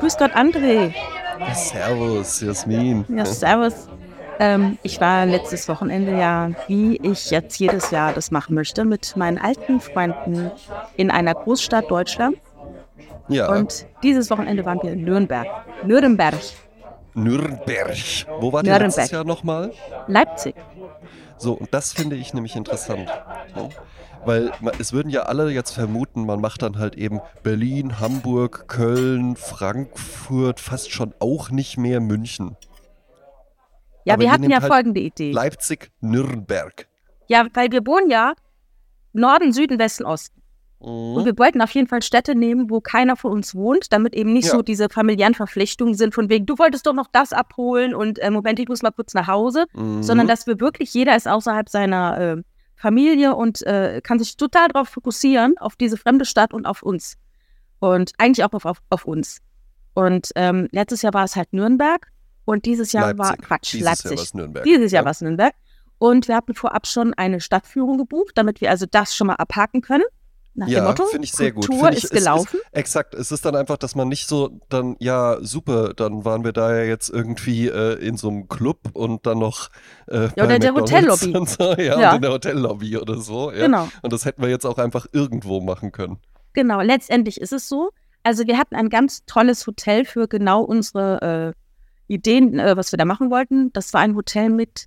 Grüß Gott, André. Ja, servus, Jasmin. Ja, servus. Ähm, ich war letztes Wochenende ja, wie ich jetzt jedes Jahr das machen möchte, mit meinen alten Freunden in einer Großstadt Deutschland. Ja, Und dieses Wochenende waren wir in Nürnberg. Nürnberg. Nürnberg. Wo war die Nürnberg. letztes Jahr nochmal? Leipzig. So, und das finde ich nämlich interessant. Weil es würden ja alle jetzt vermuten, man macht dann halt eben Berlin, Hamburg, Köln, Frankfurt, fast schon auch nicht mehr München. Ja, Aber wir hatten ja halt folgende Idee. Leipzig, Nürnberg. Ja, weil wir wohnen ja Norden, Süden, Westen, Osten. Und Mhm. wir wollten auf jeden Fall Städte nehmen, wo keiner von uns wohnt, damit eben nicht Ja. so diese familiären Verpflichtungen sind, von wegen, du wolltest doch noch das abholen und äh, Moment, ich muss mal kurz nach Hause, Mhm. sondern dass wir wirklich, jeder ist außerhalb seiner äh, Familie und äh, kann sich total darauf fokussieren, auf diese fremde Stadt und auf uns. Und eigentlich auch auf, auf, auf uns. Und ähm, letztes Jahr war es halt Nürnberg und dieses Jahr war Leipzig. Quatsch, Dieses Leipzig. Jahr war es Nürnberg. Dieses Jahr Ja. war es Nürnberg. Und wir hatten vorab schon eine Stadtführung gebucht, damit wir also das schon mal abhaken können. Nach Ja, finde ich sehr gut. Finde ich, ist gelaufen. exakt. Es ist dann einfach, dass man nicht so dann, ja, super, dann waren wir da ja jetzt irgendwie äh, in so einem Club und dann noch äh, bei oder der McDonald's Hotellobby. So, ja, Ja. in der Hotellobby oder so. Ja. Genau, Und das hätten wir jetzt auch einfach irgendwo machen können. genau. Letztendlich ist es so. Also wir hatten ein ganz tolles Hotel für genau unsere äh, Ideen, äh, was wir da machen wollten. Das war ein Hotel mit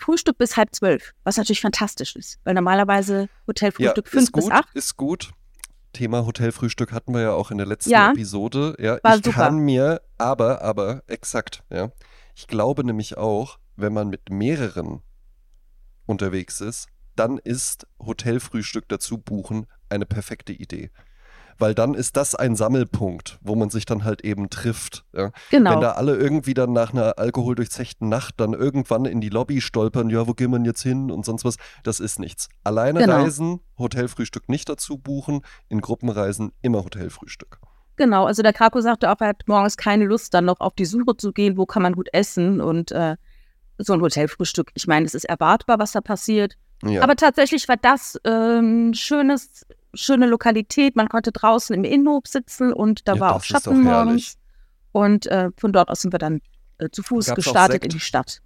Frühstück bis halb zwölf, was natürlich fantastisch ist, weil normalerweise Hotelfrühstück ja, fünf ist gut, bis acht. ist gut. Thema Hotelfrühstück hatten wir ja auch in der letzten Ja. Episode. Ja, ich super. kann mir, aber, aber, exakt, ja. Ich glaube nämlich auch, wenn man mit mehreren unterwegs ist, dann ist Hotelfrühstück dazu buchen eine perfekte Idee. Weil dann ist das ein Sammelpunkt, wo man sich dann halt eben trifft. Ja. Genau. Wenn da alle irgendwie dann nach einer alkoholdurchzechten Nacht dann irgendwann in die Lobby stolpern, ja, wo gehen wir jetzt hin und sonst was, das ist nichts. Alleine Genau. reisen, Hotelfrühstück nicht dazu buchen, in Gruppenreisen immer Hotelfrühstück. Genau, also der Krako sagte auch, er hat morgens keine Lust, dann noch auf die Suche zu gehen, wo kann man gut essen und äh, so ein Hotelfrühstück. Ich meine, es ist erwartbar, was da passiert. Ja, Aber tatsächlich war das ähm, schönes, schöne Lokalität. Man konnte draußen im Innenhof sitzen und da Ja, war auch das Schatten morgens. Und äh, von dort aus sind wir dann äh, zu Fuß Gab's gestartet in die Stadt.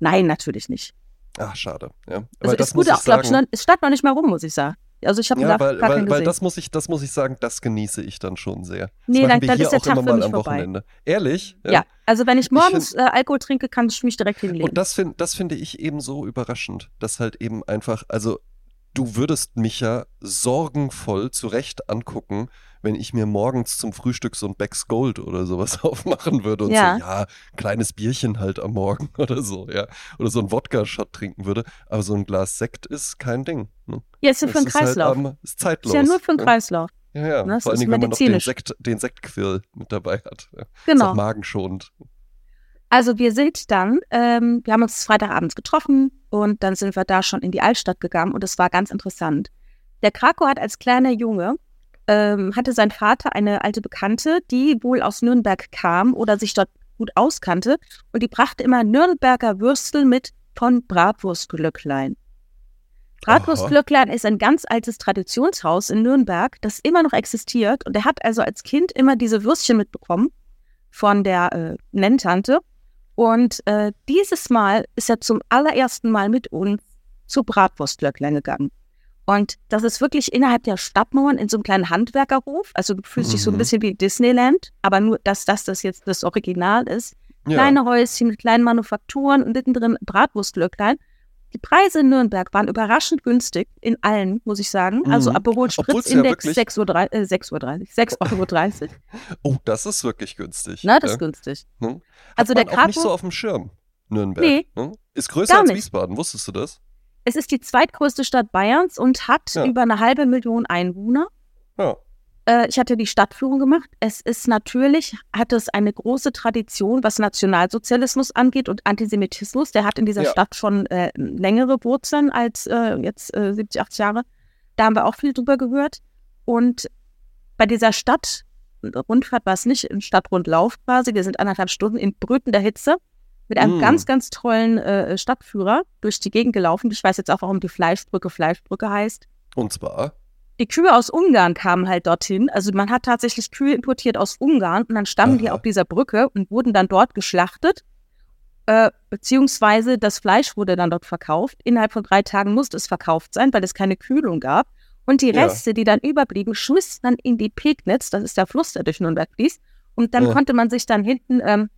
Nein, natürlich nicht. ach, schade. Ja. Also Weil das ist muss gut ich auch, glaube ich, ne? es stand noch nicht mal rum, muss ich sagen. Also ich habe Ja, da weil, gar weil, keinen weil gesehen. das muss ich, das muss ich sagen, das genieße ich dann schon sehr. Das Nee, machen dann- dann ist der Tag immer für mal mich am vorbei. Wochenende. Ehrlich? ja. also wenn ich Ich morgens äh, Alkohol trinke, kann ich mich direkt hinlegen. Und das, find, das finde ich eben so überraschend, dass halt eben einfach, also du würdest mich ja sorgenvoll zurecht angucken, wenn ich mir morgens zum Frühstück so ein Becks Gold oder sowas aufmachen würde und Ja. so, ja, kleines Bierchen halt am Morgen oder so, ja. Oder so ein Wodka-Shot trinken würde. Aber so ein Glas Sekt ist kein Ding. Ne? ja, ist ja für einen Kreislauf. Ist, halt, ähm, ist zeitlos. ist ja nur für einen ne? Kreislauf. Ja, ja. Ne, das Vor allen ist Dingen, wenn man noch den. Sekt, den Sektquirl mit dabei hat. Ja. Ist Genau. auch magenschonend. Also wir sind dann, ähm, wir haben uns Freitagabends getroffen und dann sind wir da schon in die Altstadt gegangen und es war ganz interessant. Der Krakow hat als kleiner Junge, ähm, hatte sein Vater eine alte Bekannte, die wohl aus Nürnberg kam oder sich dort gut auskannte und die brachte immer Nürnberger Würstel mit von Bratwurstglöcklein. Bratwurstglöcklein ist ein ganz altes Traditionshaus in Nürnberg, das immer noch existiert und er hat also als Kind immer diese Würstchen mitbekommen von der äh, Nenntante und äh, dieses Mal ist er zum allerersten Mal mit uns zu Bratwurstglöcklein gegangen. Und das ist wirklich innerhalb der Stadtmauern in so einem kleinen Handwerkerhof. Also du fühlst dich so ein Mhm. bisschen wie Disneyland, aber nur, dass das, das jetzt das Original ist. Ja. Kleine Häuschen mit kleinen Manufakturen und mittendrin Bratwurstglöcklein. Die Preise in Nürnberg waren überraschend günstig, in allen, muss ich sagen. Also Mhm. Aperol Obwohl's ja Spritzindex wirklich- 6 Uhr, äh, 6 Uhr 30, 6,30 Euro. Oh, das ist wirklich günstig. Na, das ja. ist günstig. Hm? Also der auch nicht so auf dem Schirm, Nürnberg. Nee. Hm? Ist größer als. Wiesbaden, wusstest du das? Es ist die zweitgrößte Stadt Bayerns und hat Ja. über eine halbe Million Einwohner. Ja. Äh, ich hatte die Stadtführung gemacht. Es ist natürlich, hat es eine große Tradition, was Nationalsozialismus angeht und Antisemitismus. Der hat in dieser Ja. Stadt schon äh, längere Wurzeln als äh, jetzt äh, 70, 80 Jahre. Da haben wir auch viel drüber gehört. Und bei dieser Stadtrundfahrt war es nicht ein Stadtrundlauf quasi. Wir sind anderthalb Stunden in brütender Hitze mit einem Mm. ganz, ganz tollen äh, Stadtführer durch die Gegend gelaufen. Ich weiß jetzt auch, warum die Fleischbrücke Fleischbrücke heißt. Und zwar, die Kühe aus Ungarn kamen halt dorthin. Also man hat tatsächlich Kühe importiert aus Ungarn und dann standen die Aha. auf dieser Brücke und wurden dann dort geschlachtet. Äh, beziehungsweise das Fleisch wurde dann dort verkauft. Innerhalb von drei Tagen musste es verkauft sein, weil es keine Kühlung gab. Und die Ja. Reste, die dann überblieben, schmiss man in die Pegnitz, das ist der Fluss, der durch Nürnberg fließt. Und dann Ja. konnte man sich dann hinten ähm,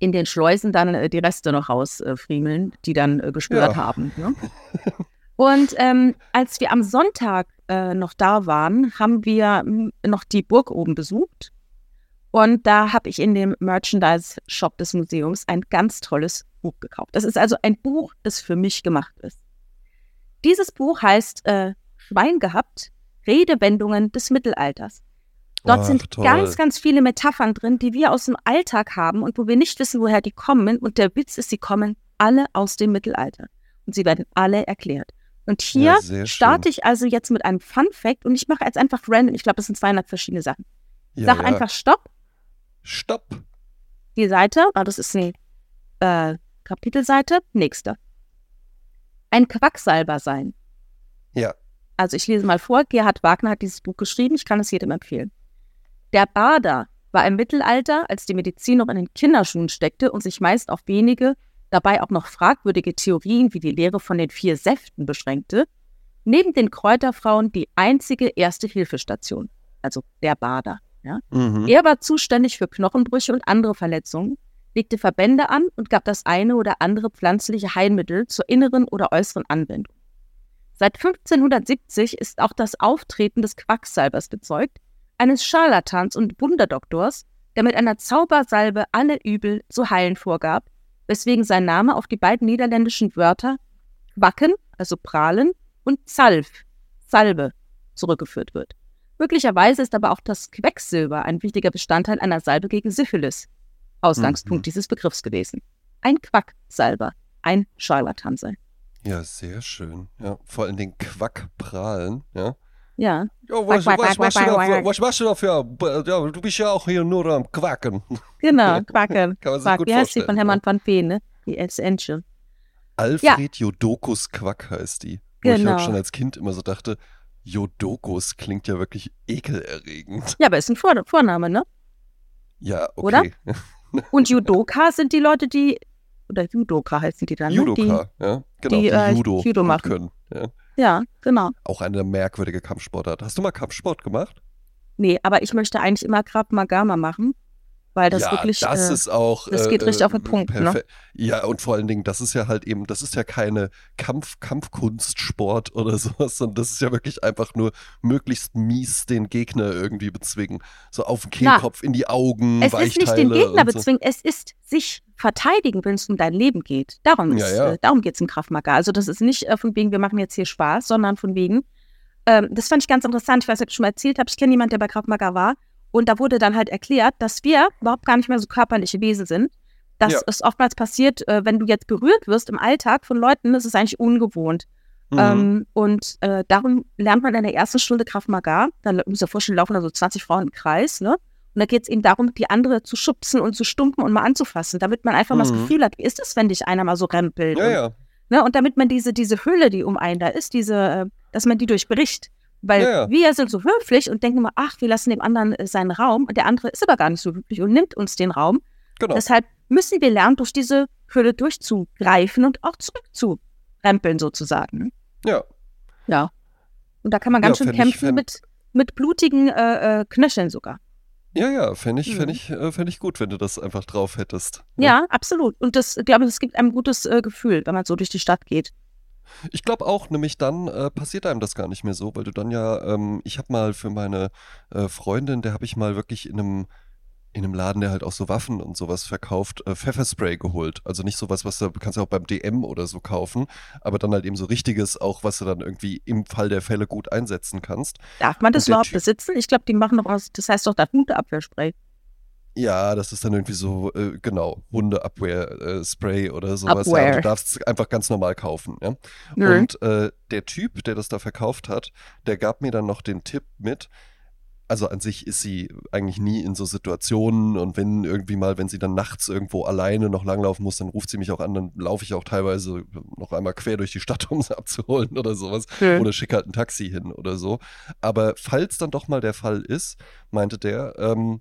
in den Schleusen dann äh, die Reste noch rausfriemeln, die dann äh, gestört Ja. haben. Ne? Und ähm, als wir am Sonntag äh, noch da waren, haben wir m, noch die Burg oben besucht. Und da habe ich in dem Merchandise-Shop des Museums ein ganz tolles Buch gekauft. Das ist also ein Buch, das für mich gemacht ist. Dieses Buch heißt äh, Schwein gehabt, Redewendungen des Mittelalters. Dort Ach, sind toll. ganz, ganz viele Metaphern drin, die wir aus dem Alltag haben und wo wir nicht wissen, woher die kommen. Und der Witz ist, sie kommen alle aus dem Mittelalter. Und sie werden alle erklärt. Und hier Ja, starte schön. ich also jetzt mit einem Fun Fact und ich mache jetzt einfach random. Ich glaube, das sind 200 verschiedene Sachen. Ja, Sag ja. einfach Stopp, Stopp. die Seite, ah, das ist eine äh, Kapitelseite, nächste. Ein Quacksalber sein. Ja. Also ich lese mal vor, Gerhard Wagner hat dieses Buch geschrieben, ich kann es jedem empfehlen. Der Bader war im Mittelalter, als die Medizin noch in den Kinderschuhen steckte und sich meist auf wenige, dabei auch noch fragwürdige Theorien wie die Lehre von den vier Säften beschränkte, neben den Kräuterfrauen die einzige erste Hilfestation, also der Bader. Ja? Mhm. Er war zuständig für Knochenbrüche und andere Verletzungen, legte Verbände an und gab das eine oder andere pflanzliche Heilmittel zur inneren oder äußeren Anwendung. Seit 1570 ist auch das Auftreten des Quacksalbers bezeugt, eines Scharlatans und Wunderdoktors, der mit einer Zaubersalbe alle Übel zu heilen vorgab, weswegen sein Name auf die beiden niederländischen Wörter Quacken, also prahlen, und Salv, Salbe, zurückgeführt wird. Möglicherweise ist aber auch das Quecksilber ein wichtiger Bestandteil einer Salbe gegen Syphilis. Ausgangspunkt Mhm. dieses Begriffs gewesen. Ein Quacksalber, ein Scharlatan sein. Ja, sehr schön. Ja, vor allen Dingen Quackprahlen, ja. Ja, Ja, was, Quack, quack, was, machst du quack, quack, was machst du da für, ja, du bist ja auch hier nur am Quacken. genau, Quacken. Kann man sich Quack. gut Wie heißt die von ja. Hermann van Veen, ne? Die Essential. Alfred Jodokus Quack heißt die. Wo ich Genau. halt schon als Kind immer so dachte, Jodokus klingt ja wirklich ekelerregend. Ja, aber ist ein Vor Vorname, ne? Ja, Oder? okay. Und Judoka sind die Leute, die, oder Judoka heißen die dann, ne? Judoka, ja. Genau, die, die, äh, Judo, Judo machen. können. Ja. Ja, genau. Auch eine merkwürdige Kampfsportart. Hast du mal Kampfsport gemacht? Nee, aber ich möchte eigentlich immer Krav Magama machen, weil das ja, wirklich, das äh, ist auch. das geht richtig auf den Punkt, ne? Ja, und vor allen Dingen, das ist ja halt eben, das ist ja keine Kampf, Kampfkunstsport oder sowas, sondern das ist ja wirklich einfach nur möglichst mies den Gegner irgendwie bezwingen. So auf den Na, Kehlkopf, in die Augen, es ist nicht den Weichteile Gegner so. bezwingen, es ist sich verteidigen, wenn es um dein Leben geht. Darum, Ja, ist, ja. Äh, darum geht es in Krav Maga. Also das ist nicht äh, von wegen, wir machen jetzt hier Spaß, sondern von wegen, ähm, das fand ich ganz interessant, ich weiß nicht, ob ich schon mal erzählt habe, ich kenne jemanden, der bei Krav Maga war und da wurde dann halt erklärt, dass wir überhaupt gar nicht mehr so körperliche Wesen sind. Dass Ja. es oftmals passiert, äh, wenn du jetzt berührt wirst im Alltag von Leuten, das ist eigentlich ungewohnt. Mhm. Ähm, und äh, darum lernt man in der ersten Stunde Krav Maga. Dann muss ihr vorstellen, laufen da so 20 Frauen im Kreis, ne? Und da geht es eben darum, die andere zu schubsen und zu stumpen und mal anzufassen, damit man einfach mal das Mhm. Gefühl hat, wie ist es, wenn dich einer mal so rempelt? ja, und, ja. Ne? und damit man diese, diese Hülle, die um einen da ist, diese, äh, dass man die durchbricht. Weil Ja, ja. wir sind so höflich und denken immer, ach, wir lassen dem anderen äh, seinen Raum und der andere ist aber gar nicht so höflich und nimmt uns den Raum. Genau. Deshalb müssen wir lernen, durch diese Hülle durchzugreifen und auch zurückzurempeln sozusagen. ja. Ja. Und da kann man ganz Ja, schön ich- kämpfen fänd- mit, mit blutigen äh, äh, Knöcheln sogar. Ja, ja, fände ich, Mhm. fänd ich, äh, fänd ich gut, wenn du das einfach drauf hättest. Ja, absolut. Und das, ich glaube, das gibt einem ein gutes äh, Gefühl, wenn man so durch die Stadt geht. Ich glaube auch, nämlich dann äh, passiert einem das gar nicht mehr so, weil du dann ja, ähm, ich habe mal für meine äh, Freundin, der habe ich mal wirklich in einem, in einem Laden, der halt auch so Waffen und sowas verkauft, äh, Pfefferspray geholt. Also nicht sowas, was du kannst ja auch beim DM oder so kaufen, aber dann halt eben so richtiges, auch was du dann irgendwie im Fall der Fälle gut einsetzen kannst. Darf man das überhaupt besitzen? Ich glaube, die machen doch aus, das heißt doch das Hundeabwehrspray. Ja, das ist dann irgendwie so, äh, genau, Hundeabwehr-Spray oder sowas. Ja, du darfst es einfach ganz normal kaufen. Ja? Mhm. Und äh, der Typ, der das da verkauft hat, der gab mir dann noch den Tipp mit, also an sich ist sie eigentlich nie in so Situationen und wenn irgendwie mal, wenn sie dann nachts irgendwo alleine noch langlaufen muss, dann ruft sie mich auch an, dann laufe ich auch teilweise noch einmal quer durch die Stadt, um sie abzuholen oder sowas. Mhm. Oder schicke halt ein Taxi hin oder so. Aber falls dann doch mal der Fall ist, meinte der, ähm,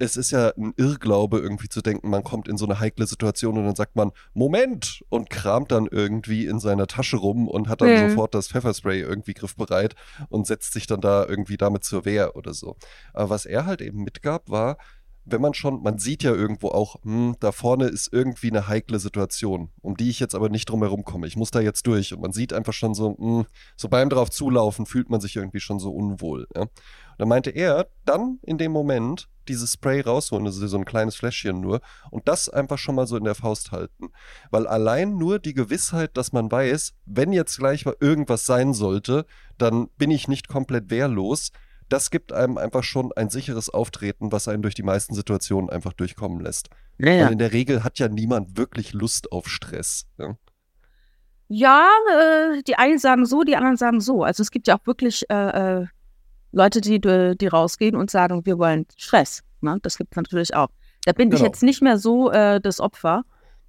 es ist ja ein Irrglaube, irgendwie zu denken, man kommt in so eine heikle Situation und dann sagt man, Moment, und kramt dann irgendwie in seiner Tasche rum und hat dann mhm. sofort das Pfefferspray irgendwie griffbereit und setzt sich dann da irgendwie damit zur Wehr oder so. Aber was er halt eben mitgab, war, wenn man schon, man sieht ja irgendwo auch, hm, da vorne ist irgendwie eine heikle Situation, um die ich jetzt aber nicht drum herum komme. Ich muss da jetzt durch. Und man sieht einfach schon so, hm, so beim drauf zulaufen fühlt man sich irgendwie schon so unwohl. Ja? Und dann meinte er, dann in dem Moment dieses Spray rausholen, also so ein kleines Fläschchen nur, und das einfach schon mal so in der Faust halten. Weil allein nur die Gewissheit, dass man weiß, wenn jetzt gleich mal irgendwas sein sollte, dann bin ich nicht komplett wehrlos. Das gibt einem einfach schon ein sicheres Auftreten, was einen durch die meisten Situationen einfach durchkommen lässt. Ja, ja. Und in der Regel hat ja niemand wirklich Lust auf Stress. Ja, ja äh, die einen sagen so, die anderen sagen so. Also es gibt ja auch wirklich äh, äh Leute, die, die rausgehen und sagen, wir wollen Stress. Ne? Das gibt es natürlich auch. Da bin genau. ich jetzt nicht mehr so äh, das Opfer.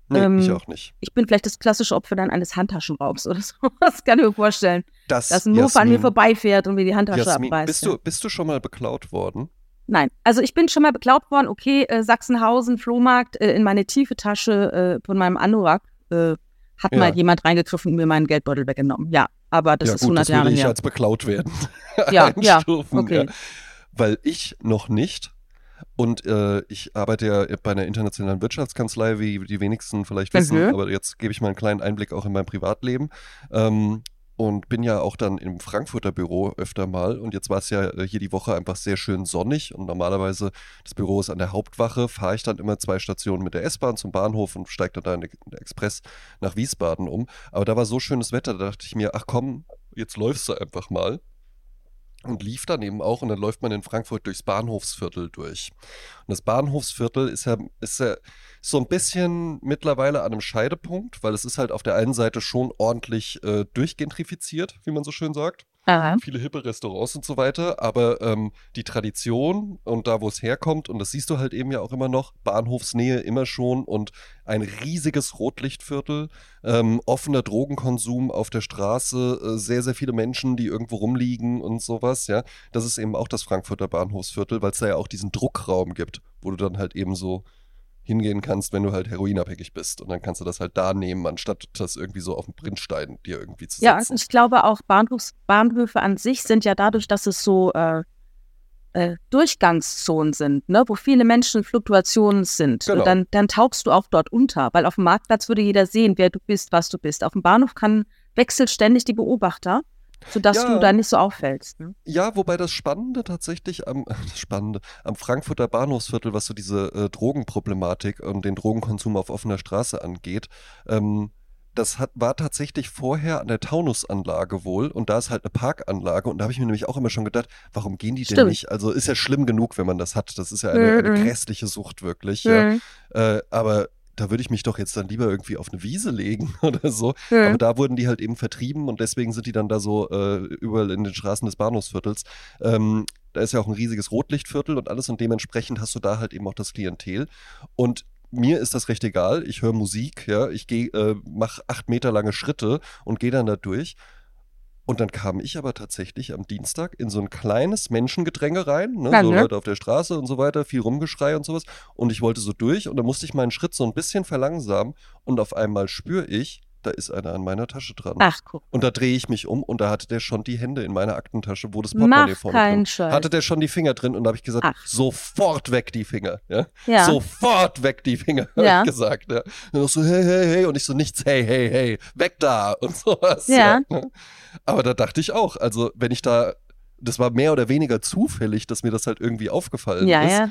Nee, ähm, ich auch nicht. Ich bin vielleicht das klassische Opfer dann eines Handtaschenraubs oder so. Das kann ich mir vorstellen. Das, dass ein Mofa an mir vorbeifährt und mir die Handtasche Jasmin, abreißt. Bist du, bist du schon mal beklaut worden? Nein, also ich bin schon mal beklaut worden. Okay, äh, Sachsenhausen, Flohmarkt, äh, in meine tiefe Tasche äh, von meinem Anorak äh, hat ja. mal jemand reingegriffen und mir meinen Geldbeutel weggenommen. Ja, aber das ja, ist gut, 100 das Jahre her. ich als beklaut werden. Ja, ja, okay. Ja. Weil ich noch nicht. Und äh, ich arbeite ja bei einer internationalen Wirtschaftskanzlei, wie die wenigsten vielleicht wissen, mhm. aber jetzt gebe ich mal einen kleinen Einblick auch in mein Privatleben. Ähm, und bin ja auch dann im Frankfurter Büro öfter mal. Und jetzt war es ja äh, hier die Woche einfach sehr schön sonnig. Und normalerweise, das Büro ist an der Hauptwache, fahre ich dann immer zwei Stationen mit der S-Bahn zum Bahnhof und steige dann da in der Express nach Wiesbaden um. Aber da war so schönes Wetter, da dachte ich mir, ach komm, jetzt läufst du einfach mal und lief dann eben auch und dann läuft man in Frankfurt durchs Bahnhofsviertel durch. Und das Bahnhofsviertel ist ja, ist ja so ein bisschen mittlerweile an einem Scheidepunkt, weil es ist halt auf der einen Seite schon ordentlich äh, durchgentrifiziert, wie man so schön sagt. Viele hippe Restaurants und so weiter, aber ähm, die Tradition und da, wo es herkommt, und das siehst du halt eben ja auch immer noch, Bahnhofsnähe immer schon und ein riesiges Rotlichtviertel, ähm, offener Drogenkonsum auf der Straße, äh, sehr, sehr viele Menschen, die irgendwo rumliegen und sowas, ja. Das ist eben auch das Frankfurter Bahnhofsviertel, weil es da ja auch diesen Druckraum gibt, wo du dann halt eben so hingehen kannst, wenn du halt heroinabhängig bist. Und dann kannst du das halt da nehmen, anstatt das irgendwie so auf dem Printstein dir irgendwie zu setzen. Ja, ich glaube auch Bahnhofs Bahnhöfe an sich sind ja dadurch, dass es so äh, äh, Durchgangszonen sind, ne, wo viele Menschen Fluktuationen sind. Genau. Dann, dann tauchst du auch dort unter, weil auf dem Marktplatz würde jeder sehen, wer du bist, was du bist. Auf dem Bahnhof kann wechselt ständig die Beobachter sodass ja, du da nicht so auffällst. Ne? Ja, wobei das Spannende tatsächlich am das Spannende am Frankfurter Bahnhofsviertel, was so diese äh, Drogenproblematik und den Drogenkonsum auf offener Straße angeht, ähm, das hat, war tatsächlich vorher an der Taunusanlage wohl und da ist halt eine Parkanlage und da habe ich mir nämlich auch immer schon gedacht, warum gehen die Stimmt. denn nicht? Also ist ja schlimm genug, wenn man das hat. Das ist ja eine, eine mhm. grässliche Sucht wirklich. Mhm. Ja. Äh, aber da würde ich mich doch jetzt dann lieber irgendwie auf eine Wiese legen oder so. Ja. Aber da wurden die halt eben vertrieben und deswegen sind die dann da so äh, überall in den Straßen des Bahnhofsviertels. Ähm, da ist ja auch ein riesiges Rotlichtviertel und alles und dementsprechend hast du da halt eben auch das Klientel. Und mir ist das recht egal. Ich höre Musik, ja, ich gehe, äh, mache acht Meter lange Schritte und gehe dann da durch. Und dann kam ich aber tatsächlich am Dienstag in so ein kleines Menschengedränge rein, ne? So Leute auf der Straße und so weiter, viel Rumgeschrei und sowas. Und ich wollte so durch und dann musste ich meinen Schritt so ein bisschen verlangsamen und auf einmal spüre ich, da ist einer an meiner Tasche dran. Ach, guck. Und da drehe ich mich um und da hatte der schon die Hände in meiner Aktentasche, wo das Portemonnaie vorne drin Scheiß. Hatte der schon die Finger drin und da habe ich gesagt, Ach. sofort weg die Finger. Ja? ja. Sofort weg die Finger, ja. habe ich gesagt. Ja. Und so, hey, hey, hey. Und ich so, nichts, hey, hey, hey, weg da und sowas. Ja. ja ne? Aber da dachte ich auch, also wenn ich da, das war mehr oder weniger zufällig, dass mir das halt irgendwie aufgefallen ja, ist. Ja.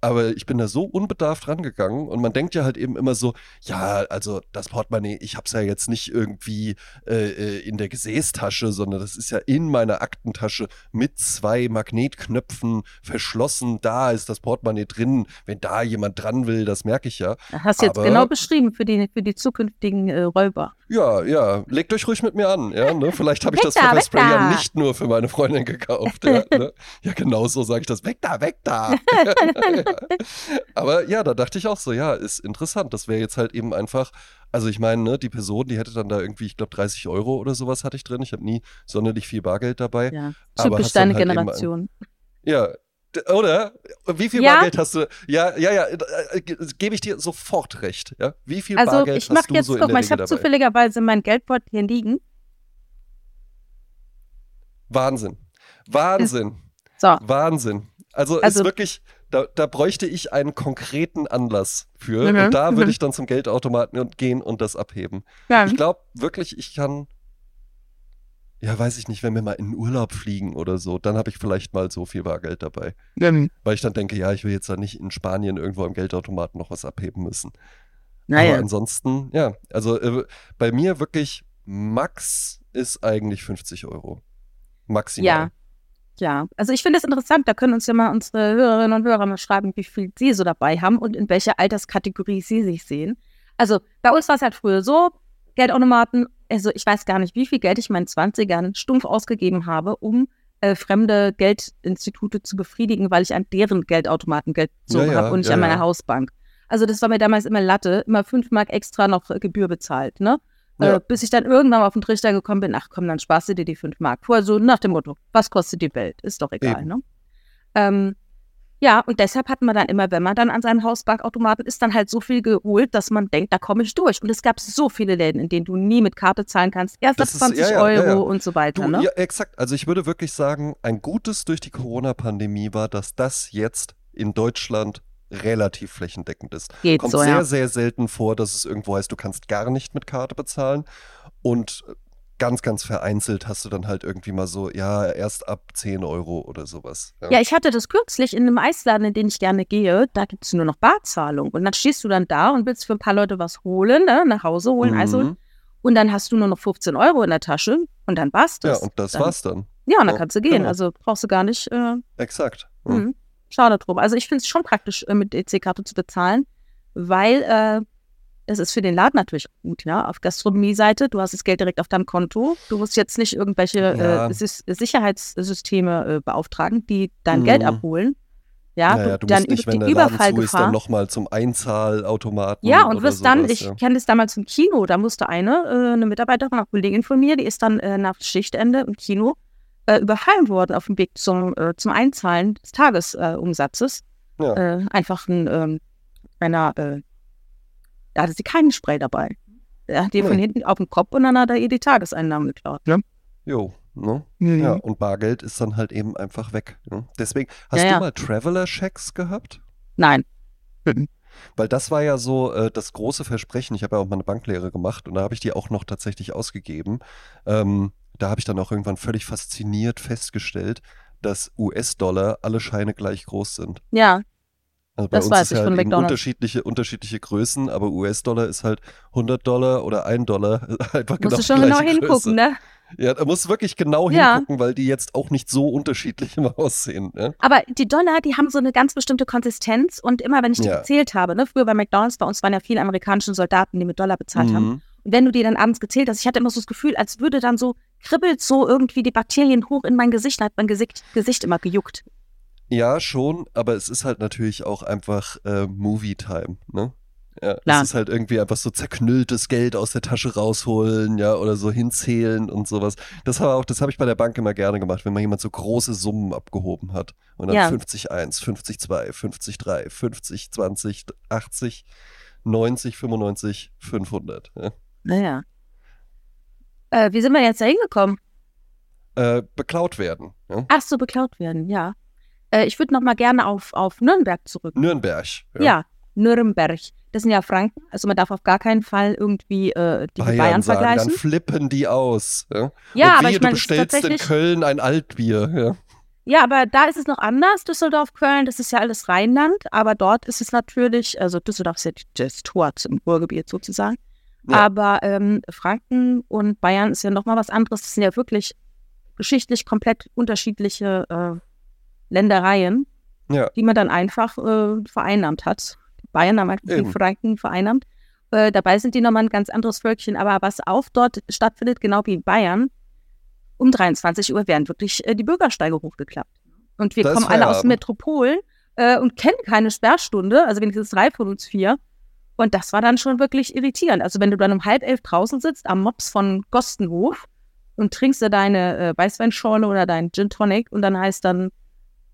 Aber ich bin da so unbedarft rangegangen und man denkt ja halt eben immer so, ja, also das Portemonnaie, ich hab's ja jetzt nicht irgendwie äh, äh, in der Gesäßtasche, sondern das ist ja in meiner Aktentasche mit zwei Magnetknöpfen verschlossen. Da ist das Portemonnaie drin. Wenn da jemand dran will, das merke ich ja. Hast du jetzt Aber- genau beschrieben für die, für die zukünftigen äh, Räuber. Ja, ja, legt euch ruhig mit mir an. Ja, ne? Vielleicht habe ich das Pfefferspray ja nicht nur für meine Freundin gekauft. Ja, ne? ja genau so sage ich das. Weg da, weg da. ja. Aber ja, da dachte ich auch so, ja, ist interessant. Das wäre jetzt halt eben einfach, also ich meine, ne, die Person, die hätte dann da irgendwie, ich glaube, 30 Euro oder sowas hatte ich drin. Ich habe nie sonderlich viel Bargeld dabei. Ja. Aber Typisch deine halt Generation. Ja. d- Oder? Wie viel Ja. Bargeld hast du? Ja, ja, ja, äh, ge- gebe ich dir sofort recht. Ja? Wie viel Also Bargeld ich hast mache du jetzt, so guck mal, ich habe zufälligerweise mein Geldbeutel hier liegen. Wahnsinn. Wahnsinn. So, Wahnsinn. Also, Also- ist wirklich, da, da bräuchte ich einen konkreten Anlass für. Mhm, Und da würde mhm. ich dann zum Geldautomaten gehen und das abheben. ja. Ich glaube wirklich, ich kann. Ja, weiß ich nicht, wenn wir mal in den Urlaub fliegen oder so, dann habe ich vielleicht mal so viel Bargeld dabei. Weil ich dann denke, ja, ich will jetzt da nicht in Spanien irgendwo am Geldautomaten noch was abheben müssen. Aber naja. ansonsten, ja, also äh, bei mir wirklich Max ist eigentlich 50 Euro. Maximal. Ja. Ja, also ich finde es interessant, da können uns ja mal unsere Hörerinnen und Hörer mal schreiben, wie viel sie so dabei haben und in welcher Alterskategorie sie sich sehen. Also bei uns war es halt früher so, Geldautomaten, also ich weiß gar nicht, wie viel Geld ich in meinen 20ern stumpf ausgegeben habe, um äh, fremde Geldinstitute zu befriedigen, weil ich an deren Geldautomaten Geld gezogen Ja, ja, habe und nicht ja, an meiner. Hausbank. Also das war mir damals immer Latte, immer fünf Mark extra noch äh, Gebühr bezahlt, ne? Ja. Äh, bis ich dann irgendwann mal auf den Trichter gekommen bin, ach komm, dann sparst du dir die 5 Mark. Vorher so nach dem Motto, was kostet die Welt? Ist doch egal, Eben. ne? Ähm, ja, und deshalb hat man dann immer, wenn man dann an seinen Hausbankautomaten ist, dann halt so viel geholt, dass man denkt, da komme ich durch. Und es gab so viele Läden, in denen du nie mit Karte zahlen kannst. Erst ab Das ist- 20 ja, ja, Euro ja, ja. und so weiter, Du, ne? ja, exakt. Also ich würde wirklich sagen, ein Gutes durch die Corona-Pandemie war, dass das jetzt in Deutschland relativ flächendeckend ist. Geht Kommt so, sehr, ja. sehr selten vor, dass es irgendwo heißt, du kannst gar nicht mit Karte bezahlen. Und ganz, ganz vereinzelt hast du dann halt irgendwie mal so, ja, erst ab 10 Euro oder sowas. Ja, ich hatte das kürzlich in einem Eisladen, in den ich gerne gehe. Da gibt es nur noch Barzahlung. Und dann stehst du dann da und willst für ein paar Leute was holen, ne? nach Hause holen, holen. Mhm. Und dann hast du nur noch 15 Euro in der Tasche und dann war's Ja, das. und das dann, war's dann. Ja, und dann Ja, kannst du gehen. genau. Also brauchst du gar nicht. Äh, Exakt. Ja. Mhm. Schade drum. Also ich finde es schon praktisch, äh, mit EC-Karte zu bezahlen, weil äh, es ist für den Laden natürlich gut, ja. Auf Gastronomie-Seite, du hast das Geld direkt auf deinem Konto. Du musst jetzt nicht irgendwelche Ja. äh, Sys- Sicherheitssysteme äh, beauftragen, die dein Geld Mhm. abholen. Ja, naja, du dann musst nicht, über wenn der Laden zu ist, dann nochmal zum Einzahlautomaten Ja, und wirst dann, sowas, ich ja. kenne das damals im Kino, da musste eine, äh, eine Mitarbeiterin, eine Kollegin von mir, die ist dann äh, nach Schichtende im Kino äh, überfallen worden auf dem Weg zum, äh, zum Einzahlen des Tagesumsatzes. Äh, Umsatzes. Ja. äh, einfach ein, ähm, einer, äh, da hatte sie keinen Spray dabei. Er hat die von hinten auf den Kopf und dann hat er ihr die Tageseinnahmen geklaut. Jo, ne? Mhm. Ja, und Bargeld ist dann halt eben einfach weg. Ne? Deswegen, hast Ja, du ja. mal Traveler-Checks gehabt? Nein. Weil das war ja so äh, das große Versprechen. Ich habe ja auch meine Banklehre gemacht und da habe ich die auch noch tatsächlich ausgegeben. Ähm, da habe ich dann auch irgendwann völlig fasziniert festgestellt, dass US-Dollar alle Scheine gleich groß sind. Ja, Also bei Das uns weiß ist ich ja von halt McDonald's. unterschiedliche, unterschiedliche Größen, aber US-Dollar ist halt 100 Dollar oder 1 Dollar. Einfach musst genau du schon genau hingucken, Größe. ne? Ja, da musst du wirklich genau Ja. hingucken, weil die jetzt auch nicht so unterschiedlich immer aussehen. Ne? Aber die Dollar, die haben so eine ganz bestimmte Konsistenz und immer, wenn ich die Ja. gezählt habe, ne, früher bei McDonalds, bei uns waren ja viele amerikanische Soldaten, die mit Dollar bezahlt haben. Mhm. Und wenn du die dann abends gezählt hast, ich hatte immer so das Gefühl, als würde dann so, kribbelt so irgendwie die Bakterien hoch in mein Gesicht, dann hat mein Gesicht, Gesicht immer gejuckt. Ja, schon, aber es ist halt natürlich auch einfach äh, Movie-Time, ne? Ja, Klar. es ist halt irgendwie einfach so zerknülltes Geld aus der Tasche rausholen, ja, oder so hinzählen und sowas. Das habe auch, das habe ich bei der Bank immer gerne gemacht, wenn mal jemand so große Summen abgehoben hat. Und dann Ja. 50 1, 50 2, 50 3, 50, 20, 80, 90, 95, 500. Ja. Naja. Äh, wie sind wir jetzt da hingekommen? Äh, beklaut werden. Ja. Ach so, beklaut werden, ja. Äh, ich würde noch mal gerne auf, auf Nürnberg zurück. Nürnberg. Ja. Nürnberg. Das sind ja Franken. Also man darf auf gar keinen Fall irgendwie äh, die Bayern Bayern sagen, dann vergleichen. flippen die aus. Ja, Ja, aber wehe, ich meine, du bestellst in. Köln ein Altbier. Ja. Ja, aber da ist es noch anders. Düsseldorf, Köln, das ist ja alles Rheinland, aber dort ist es natürlich, also Düsseldorf ist ja das Tor zum Ruhrgebiet sozusagen. Ja. Aber ähm, Franken und Bayern ist ja nochmal was anderes. Das sind ja wirklich geschichtlich komplett unterschiedliche äh, Ländereien, ja. die man dann einfach äh, vereinnahmt hat. Bayern haben halt die Franken vereinnahmt. Äh, dabei sind die nochmal ein ganz anderes Völkchen. Aber was auch dort stattfindet, genau wie in Bayern, um 23 Uhr werden wirklich äh, die Bürgersteige hochgeklappt. Und wir das kommen alle aus Metropolen äh, und kennen keine Sperrstunde, also wenigstens drei von uns vier. Und das war dann schon wirklich irritierend. Also wenn du dann um halb elf draußen sitzt am Mops von Gostenhof und trinkst da deine äh, Weißweinschorle oder deinen Gin Tonic und dann heißt dann,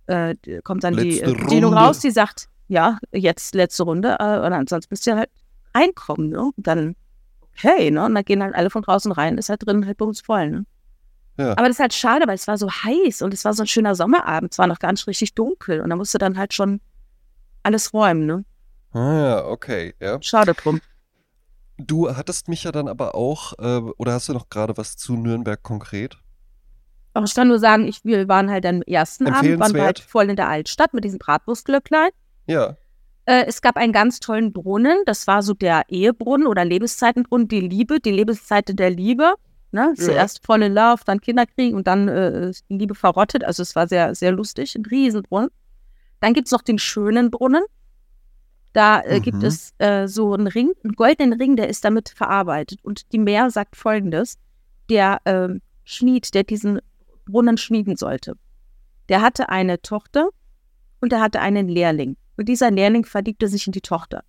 äh, kommt dann letzte die äh, Dino raus, die sagt, ja, jetzt letzte Runde, äh, und ansonsten bist du halt reinkommen, ne? Und dann, okay, ne? Und dann gehen halt alle von draußen rein, ist halt drin halt bei uns voll, ne? Ja. Aber das ist halt schade, weil es war so heiß und es war so ein schöner Sommerabend, es war noch gar nicht richtig dunkel und da musste dann halt schon alles räumen, ne? Ah ja, okay, ja. Schade drum. Du hattest mich ja dann aber auch, äh, oder hast du noch gerade was zu Nürnberg konkret? Auch ich kann nur sagen, ich, wir waren halt am ersten Abend, waren wir halt voll in der Altstadt mit diesem Bratwurstglöcklein. Ja. Äh, es gab einen ganz tollen Brunnen, das war so der Ehebrunnen oder Lebenszeitenbrunnen, die Liebe, die Lebenszeiten der Liebe. Ne? Ja. Zuerst voll in Love, dann Kinder kriegen und dann äh, die Liebe verrottet. Also es war sehr, sehr lustig, ein Riesenbrunnen. Dann gibt es noch den schönen Brunnen. Da äh, mhm. gibt es äh, so einen Ring, einen goldenen Ring, der ist damit verarbeitet. Und die Meer sagt folgendes: Der ähm, Schmied, der diesen Brunnen schmieden sollte, der hatte eine Tochter und er hatte einen Lehrling. Und dieser Lehrling verliebte sich in die Tochter.